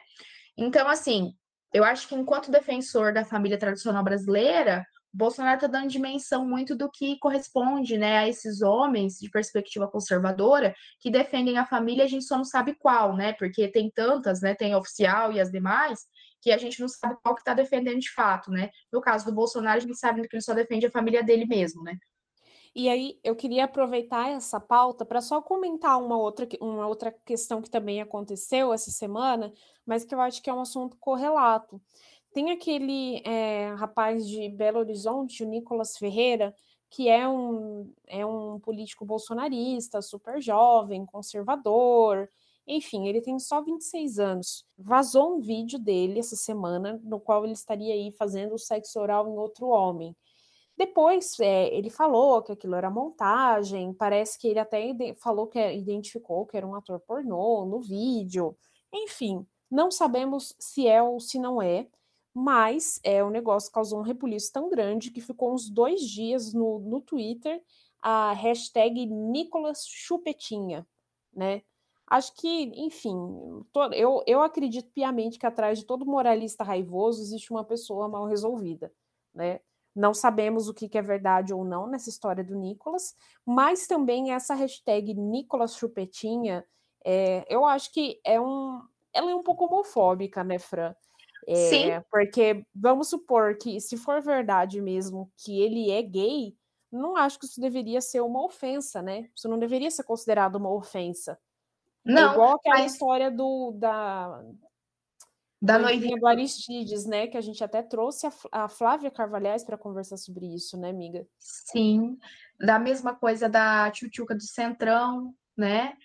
[SPEAKER 2] Então, assim, eu acho que enquanto defensor da família tradicional brasileira, Bolsonaro está dando dimensão muito do que corresponde né, a esses homens de perspectiva conservadora que defendem a família, a gente só não sabe qual, né? Porque tem tantas, né? Tem oficial e as demais, que a gente não sabe qual que está defendendo de fato, né? No caso do Bolsonaro, a gente sabe que ele só defende a família dele mesmo, né?
[SPEAKER 1] E aí eu queria aproveitar essa pauta para só comentar uma outra, uma outra questão que também aconteceu essa semana, mas que eu acho que é um assunto correlato. Tem aquele é, rapaz de Belo Horizonte, o Nicolas Ferreira, que é um, é um político bolsonarista, super jovem, conservador, enfim, ele tem só 26 anos. Vazou um vídeo dele essa semana, no qual ele estaria aí fazendo sexo oral em outro homem. Depois é, ele falou que aquilo era montagem, parece que ele até falou que identificou que era um ator pornô no vídeo. Enfim, não sabemos se é ou se não é mas é, o negócio causou um rebuliço tão grande que ficou uns dois dias no, no Twitter a hashtag Nicolas Chupetinha, né? Acho que, enfim, eu, eu acredito piamente que atrás de todo moralista raivoso existe uma pessoa mal resolvida, né? Não sabemos o que, que é verdade ou não nessa história do Nicolas, mas também essa hashtag Nicolas Chupetinha É, eu acho que é um, ela é um pouco homofóbica, né, Fran? É,
[SPEAKER 2] Sim.
[SPEAKER 1] Porque vamos supor que, se for verdade mesmo que ele é gay, não acho que isso deveria ser uma ofensa, né? Isso não deveria ser considerado uma ofensa. É
[SPEAKER 2] Não,
[SPEAKER 1] é igual aquela
[SPEAKER 2] mas...
[SPEAKER 1] história do da
[SPEAKER 2] da noivinha
[SPEAKER 1] do Aristides, né? Que a gente até trouxe a, a Flávia Carvalhais para conversar sobre isso, né, amiga?
[SPEAKER 2] Sim, da mesma coisa da Tchutchuca do Centrão, né?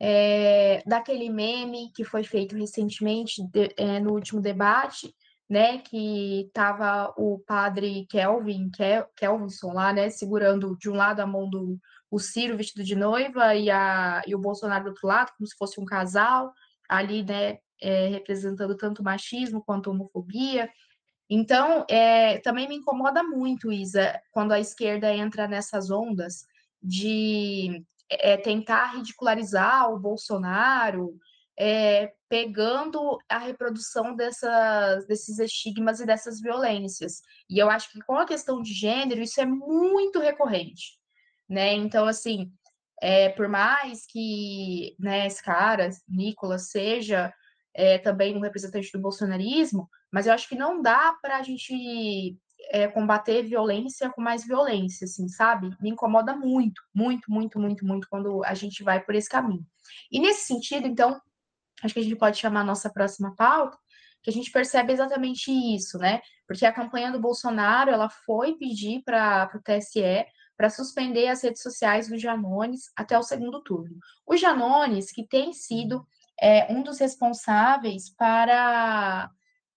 [SPEAKER 2] É, daquele meme que foi feito recentemente de, é, no último debate, né? Que tava o padre Kelvin, Kel, Kelvinson lá, né? Segurando de um lado a mão do o Ciro vestido de noiva e, a, e o Bolsonaro do outro lado, como se fosse um casal, ali, né? é, representando tanto machismo quanto homofobia. Então, é, também me incomoda muito, Isa, quando a esquerda entra nessas ondas de é, tentar ridicularizar o Bolsonaro, é, pegando a reprodução dessas, desses estigmas e dessas violências. E eu acho que com a questão de gênero, isso é muito recorrente. Né? Então, assim, é, por mais que né, esse cara, Nicolas, seja é, também um representante do bolsonarismo, mas eu acho que não dá para a gente é, combater violência com mais violência, assim, sabe? Me incomoda muito, muito, muito, muito, muito quando a gente vai por esse caminho. E nesse sentido, então, acho que a gente pode chamar a nossa próxima pauta, que a gente percebe exatamente isso, né? Porque a campanha do Bolsonaro, ela foi pedir para o TSE para suspender as redes sociais do Janones até o segundo turno. O Janones, que tem sido é um dos responsáveis para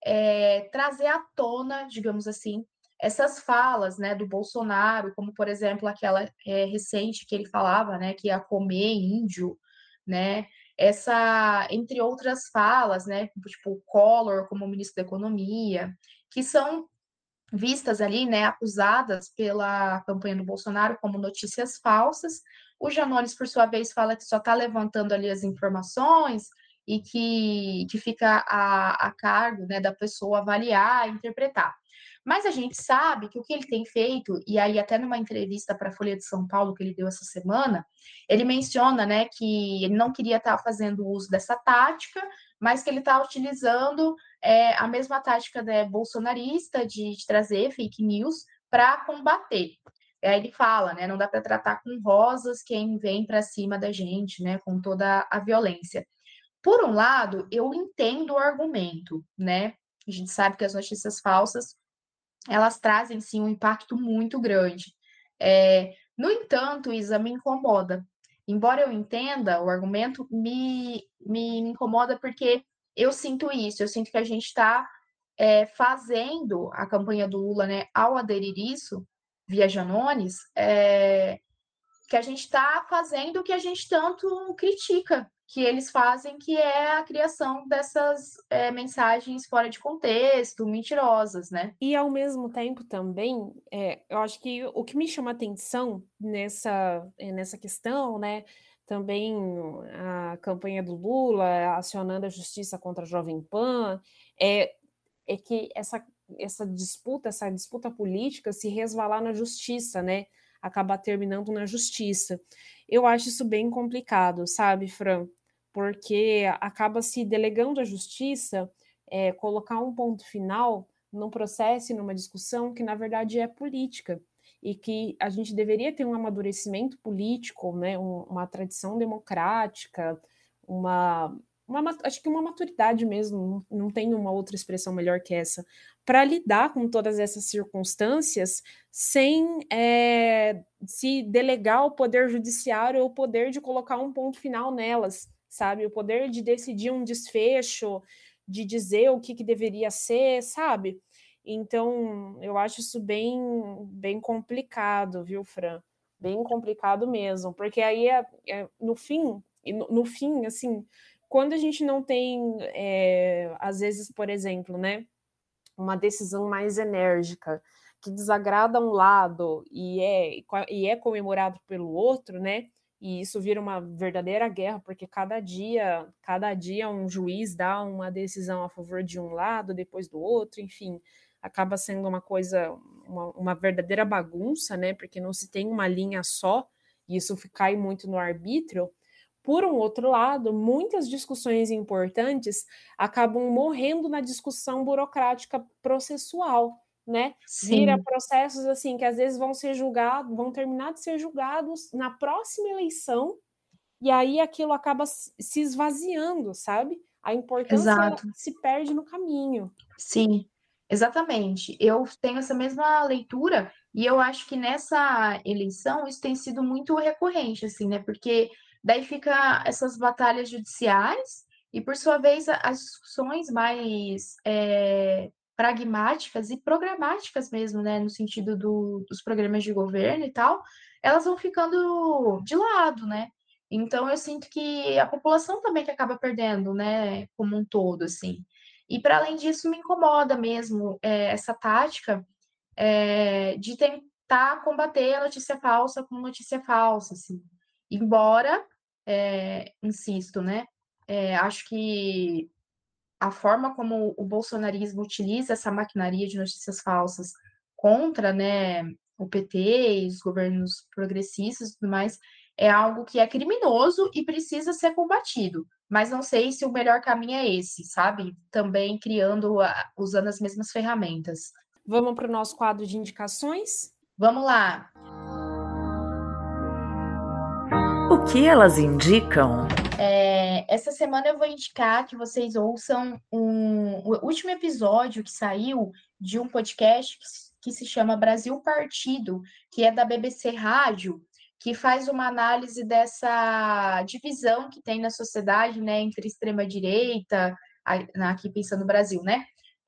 [SPEAKER 2] é, trazer à tona, digamos assim, essas falas, né, do Bolsonaro, como por exemplo aquela é, recente que ele falava, né, que ia comer índio, né, essa, entre outras falas, né, tipo o Collor como ministro da Economia, que são vistas ali, né, acusadas pela campanha do Bolsonaro como notícias falsas. O Janones, por sua vez, fala que só está levantando ali as informações e que, que fica a, a cargo né, da pessoa avaliar, interpretar. Mas a gente sabe que o que ele tem feito, e aí até numa entrevista para a Folha de São Paulo que ele deu essa semana, ele menciona né, que ele não queria estar tá fazendo uso dessa tática, mas que ele está utilizando é, a mesma tática né, bolsonarista de, de trazer fake news para combater. Aí ele fala, né, não dá para tratar com rosas quem vem para cima da gente, né, com toda a violência. Por um lado, eu entendo o argumento, né? A gente sabe que as notícias falsas elas trazem sim um impacto muito grande. É, no entanto, Isa, me incomoda. Embora eu entenda o argumento, me, me, incomoda porque eu sinto isso, eu sinto que a gente está é, fazendo a campanha do Lula, né, ao aderir isso, via Janones, é, que a gente está fazendo o que a gente tanto critica, que eles fazem, que é a criação dessas é, mensagens fora de contexto, mentirosas, né?
[SPEAKER 1] E ao mesmo tempo também, é, eu acho que o que me chama atenção nessa, é, nessa questão, né? Também a campanha do Lula acionando a justiça contra a Jovem Pan, é, é que essa, essa disputa, essa disputa política se resvalar na justiça, né? Acabar terminando na justiça. Eu acho isso bem complicado, sabe, Fran? porque acaba se delegando à justiça é, colocar um ponto final num processo e numa discussão que, na verdade, é política e que a gente deveria ter um amadurecimento político, né, uma tradição democrática, uma, uma acho que uma maturidade mesmo, não tem uma outra expressão melhor que essa, para lidar com todas essas circunstâncias sem é, se delegar ao poder judiciário ou o poder de colocar um ponto final nelas sabe? O poder de decidir um desfecho, de dizer o que, que deveria ser, sabe? Então, eu acho isso bem, bem complicado, viu, Fran? Bem complicado mesmo, porque aí, é, é no fim, no, no, fim, assim, quando a gente não tem, é, às vezes, por exemplo, né, uma decisão mais enérgica, que desagrada um lado e é, e é comemorado pelo outro, né? e isso vira uma verdadeira guerra, porque cada dia, cada dia um juiz dá uma decisão a favor de um lado, depois do outro, enfim, acaba sendo uma coisa, uma, uma verdadeira bagunça, né? Porque não se tem uma linha só, e isso cai muito no arbítrio. Por um outro lado, muitas discussões importantes acabam morrendo na discussão burocrática processual, né? Sim. Vira processos assim que às vezes vão ser julgados, vão terminar de ser julgados na próxima eleição, e aí aquilo acaba se esvaziando, sabe? A importância se perde no caminho.
[SPEAKER 2] Sim, exatamente. Eu tenho essa mesma leitura e eu acho que nessa eleição isso tem sido muito recorrente, assim, né? Porque daí fica essas batalhas judiciais e, por sua vez, as discussões mais é, pragmáticas e programáticas mesmo, né? No sentido do, dos programas de governo e tal, elas vão ficando de lado, né? Então eu sinto que a população também que acaba perdendo, né, como um todo, assim. E para além disso, me incomoda mesmo é, essa tática é, de tentar combater a notícia falsa com notícia falsa, assim. Embora, é, insisto, né, é, acho que a forma como o bolsonarismo utiliza essa maquinaria de notícias falsas contra, né, o PT e os governos progressistas e tudo mais, é algo que é criminoso e precisa ser combatido. Mas não sei se o melhor caminho é esse, sabe? Também criando, usando as mesmas ferramentas.
[SPEAKER 1] Vamos para o nosso quadro de indicações?
[SPEAKER 2] Vamos lá.
[SPEAKER 3] O que elas indicam?
[SPEAKER 2] É, essa semana eu vou indicar que vocês ouçam um, o último episódio que saiu de um podcast que, que se chama Brasil Partido, que é da BBC Rádio, que faz uma análise dessa divisão que tem na sociedade, né, entre extrema direita, aqui pensando no Brasil, né,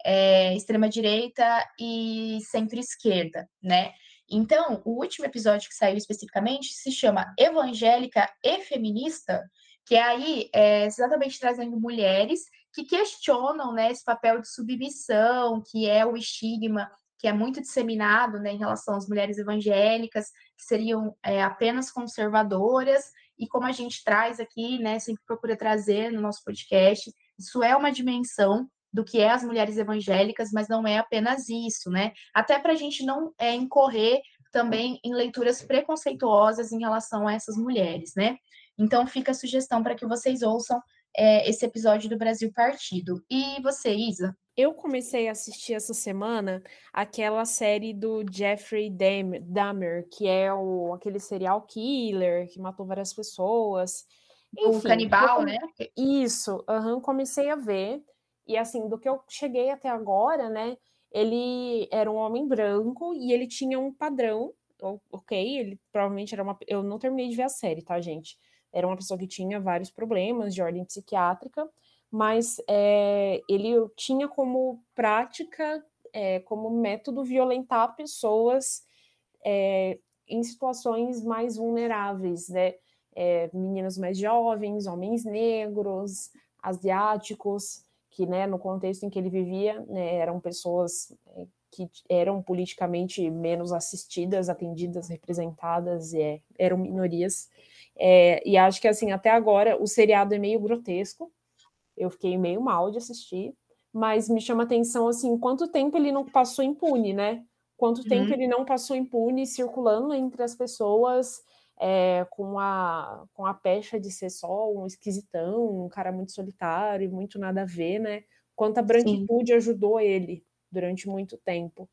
[SPEAKER 2] é, extrema direita e centro-esquerda, né. Então, o último episódio que saiu especificamente se chama Evangélica e Feminista, que é aí é, exatamente trazendo mulheres que questionam né, esse papel de submissão, que é o estigma que é muito disseminado né, em relação às mulheres evangélicas, que seriam é, apenas conservadoras, e como a gente traz aqui, né, sempre procura trazer no nosso podcast, isso é uma dimensão do que é as mulheres evangélicas, mas não é apenas isso, né? Até para a gente não é, incorrer também em leituras preconceituosas em relação a essas mulheres, né? Então fica a sugestão para que vocês ouçam é, esse episódio do Brasil Partido. E você, Isa?
[SPEAKER 1] Eu comecei a assistir essa semana aquela série do Jeffrey Dahmer, que é o, aquele serial killer que matou várias pessoas.
[SPEAKER 2] Enfim, o canibal, eu, né?
[SPEAKER 1] Isso, uhum, comecei a ver. E assim, do que eu cheguei até agora, né? Ele era um homem branco e ele tinha um padrão, ok? Ele provavelmente era uma. Eu não terminei de ver a série, tá, gente? Era uma pessoa que tinha vários problemas de ordem psiquiátrica mas é, ele tinha como prática, é, como método, violentar pessoas é, em situações mais vulneráveis, né? meninas mais jovens, homens negros, asiáticos, que, né, no contexto em que ele vivia, né, eram pessoas que eram politicamente menos assistidas, atendidas, representadas, e eram minorias. e acho que, assim, até agora o seriado é meio grotesco, eu fiquei meio mal de assistir, mas me chama atenção assim, quanto tempo ele não passou impune, né? Quanto uhum. tempo ele não passou impune circulando entre as pessoas é, com, a, com a pecha de ser só um esquisitão, um cara muito solitário, muito nada a ver, né? Quanta branquitude Sim. ajudou ele durante muito tempo.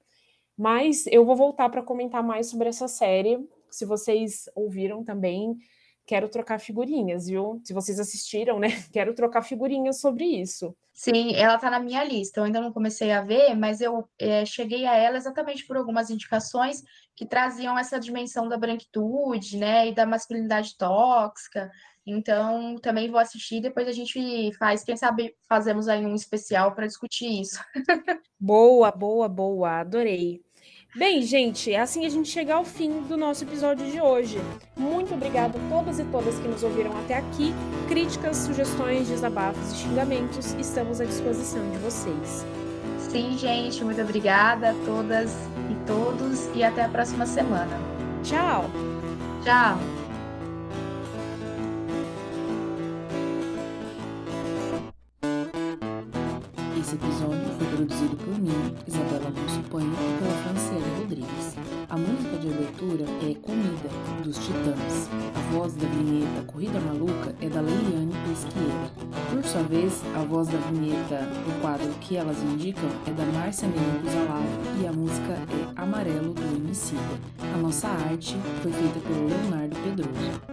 [SPEAKER 1] Mas eu vou voltar para comentar mais sobre essa série. Se vocês ouviram também, quero trocar figurinhas, viu? Se vocês assistiram, né? Quero trocar figurinhas sobre isso.
[SPEAKER 2] Sim, ela tá na minha lista. Eu ainda não comecei a ver, mas eu é, cheguei a ela exatamente por algumas indicações que traziam essa dimensão da branquitude, né? E da masculinidade tóxica. Então, também vou assistir. Depois a gente faz, quem sabe, fazemos aí um especial para discutir isso.
[SPEAKER 1] boa, boa, boa. Adorei. Bem, gente, é assim a gente chega ao fim do nosso episódio de hoje. Muito obrigada a todas e todas que nos ouviram até aqui. Críticas, sugestões, desabafos e xingamentos, estamos à disposição de vocês.
[SPEAKER 2] Sim, gente, muito obrigada a todas e todos e até a próxima semana.
[SPEAKER 1] Tchau.
[SPEAKER 2] Tchau.
[SPEAKER 3] Esse episódio foi produzido por mim,
[SPEAKER 4] Isabela Panho e pela Franciele Rodrigues. A música abertura é Comida, dos Titãs. A voz da vinheta Corrida Maluca é da Leiliane Pesqueira. Por sua vez, a voz da vinheta do quadro Que Elas Indicam é da Márcia Mendes Alava e a música é Amarelo do Emicida. A nossa arte foi feita pelo Leonardo Pedroso.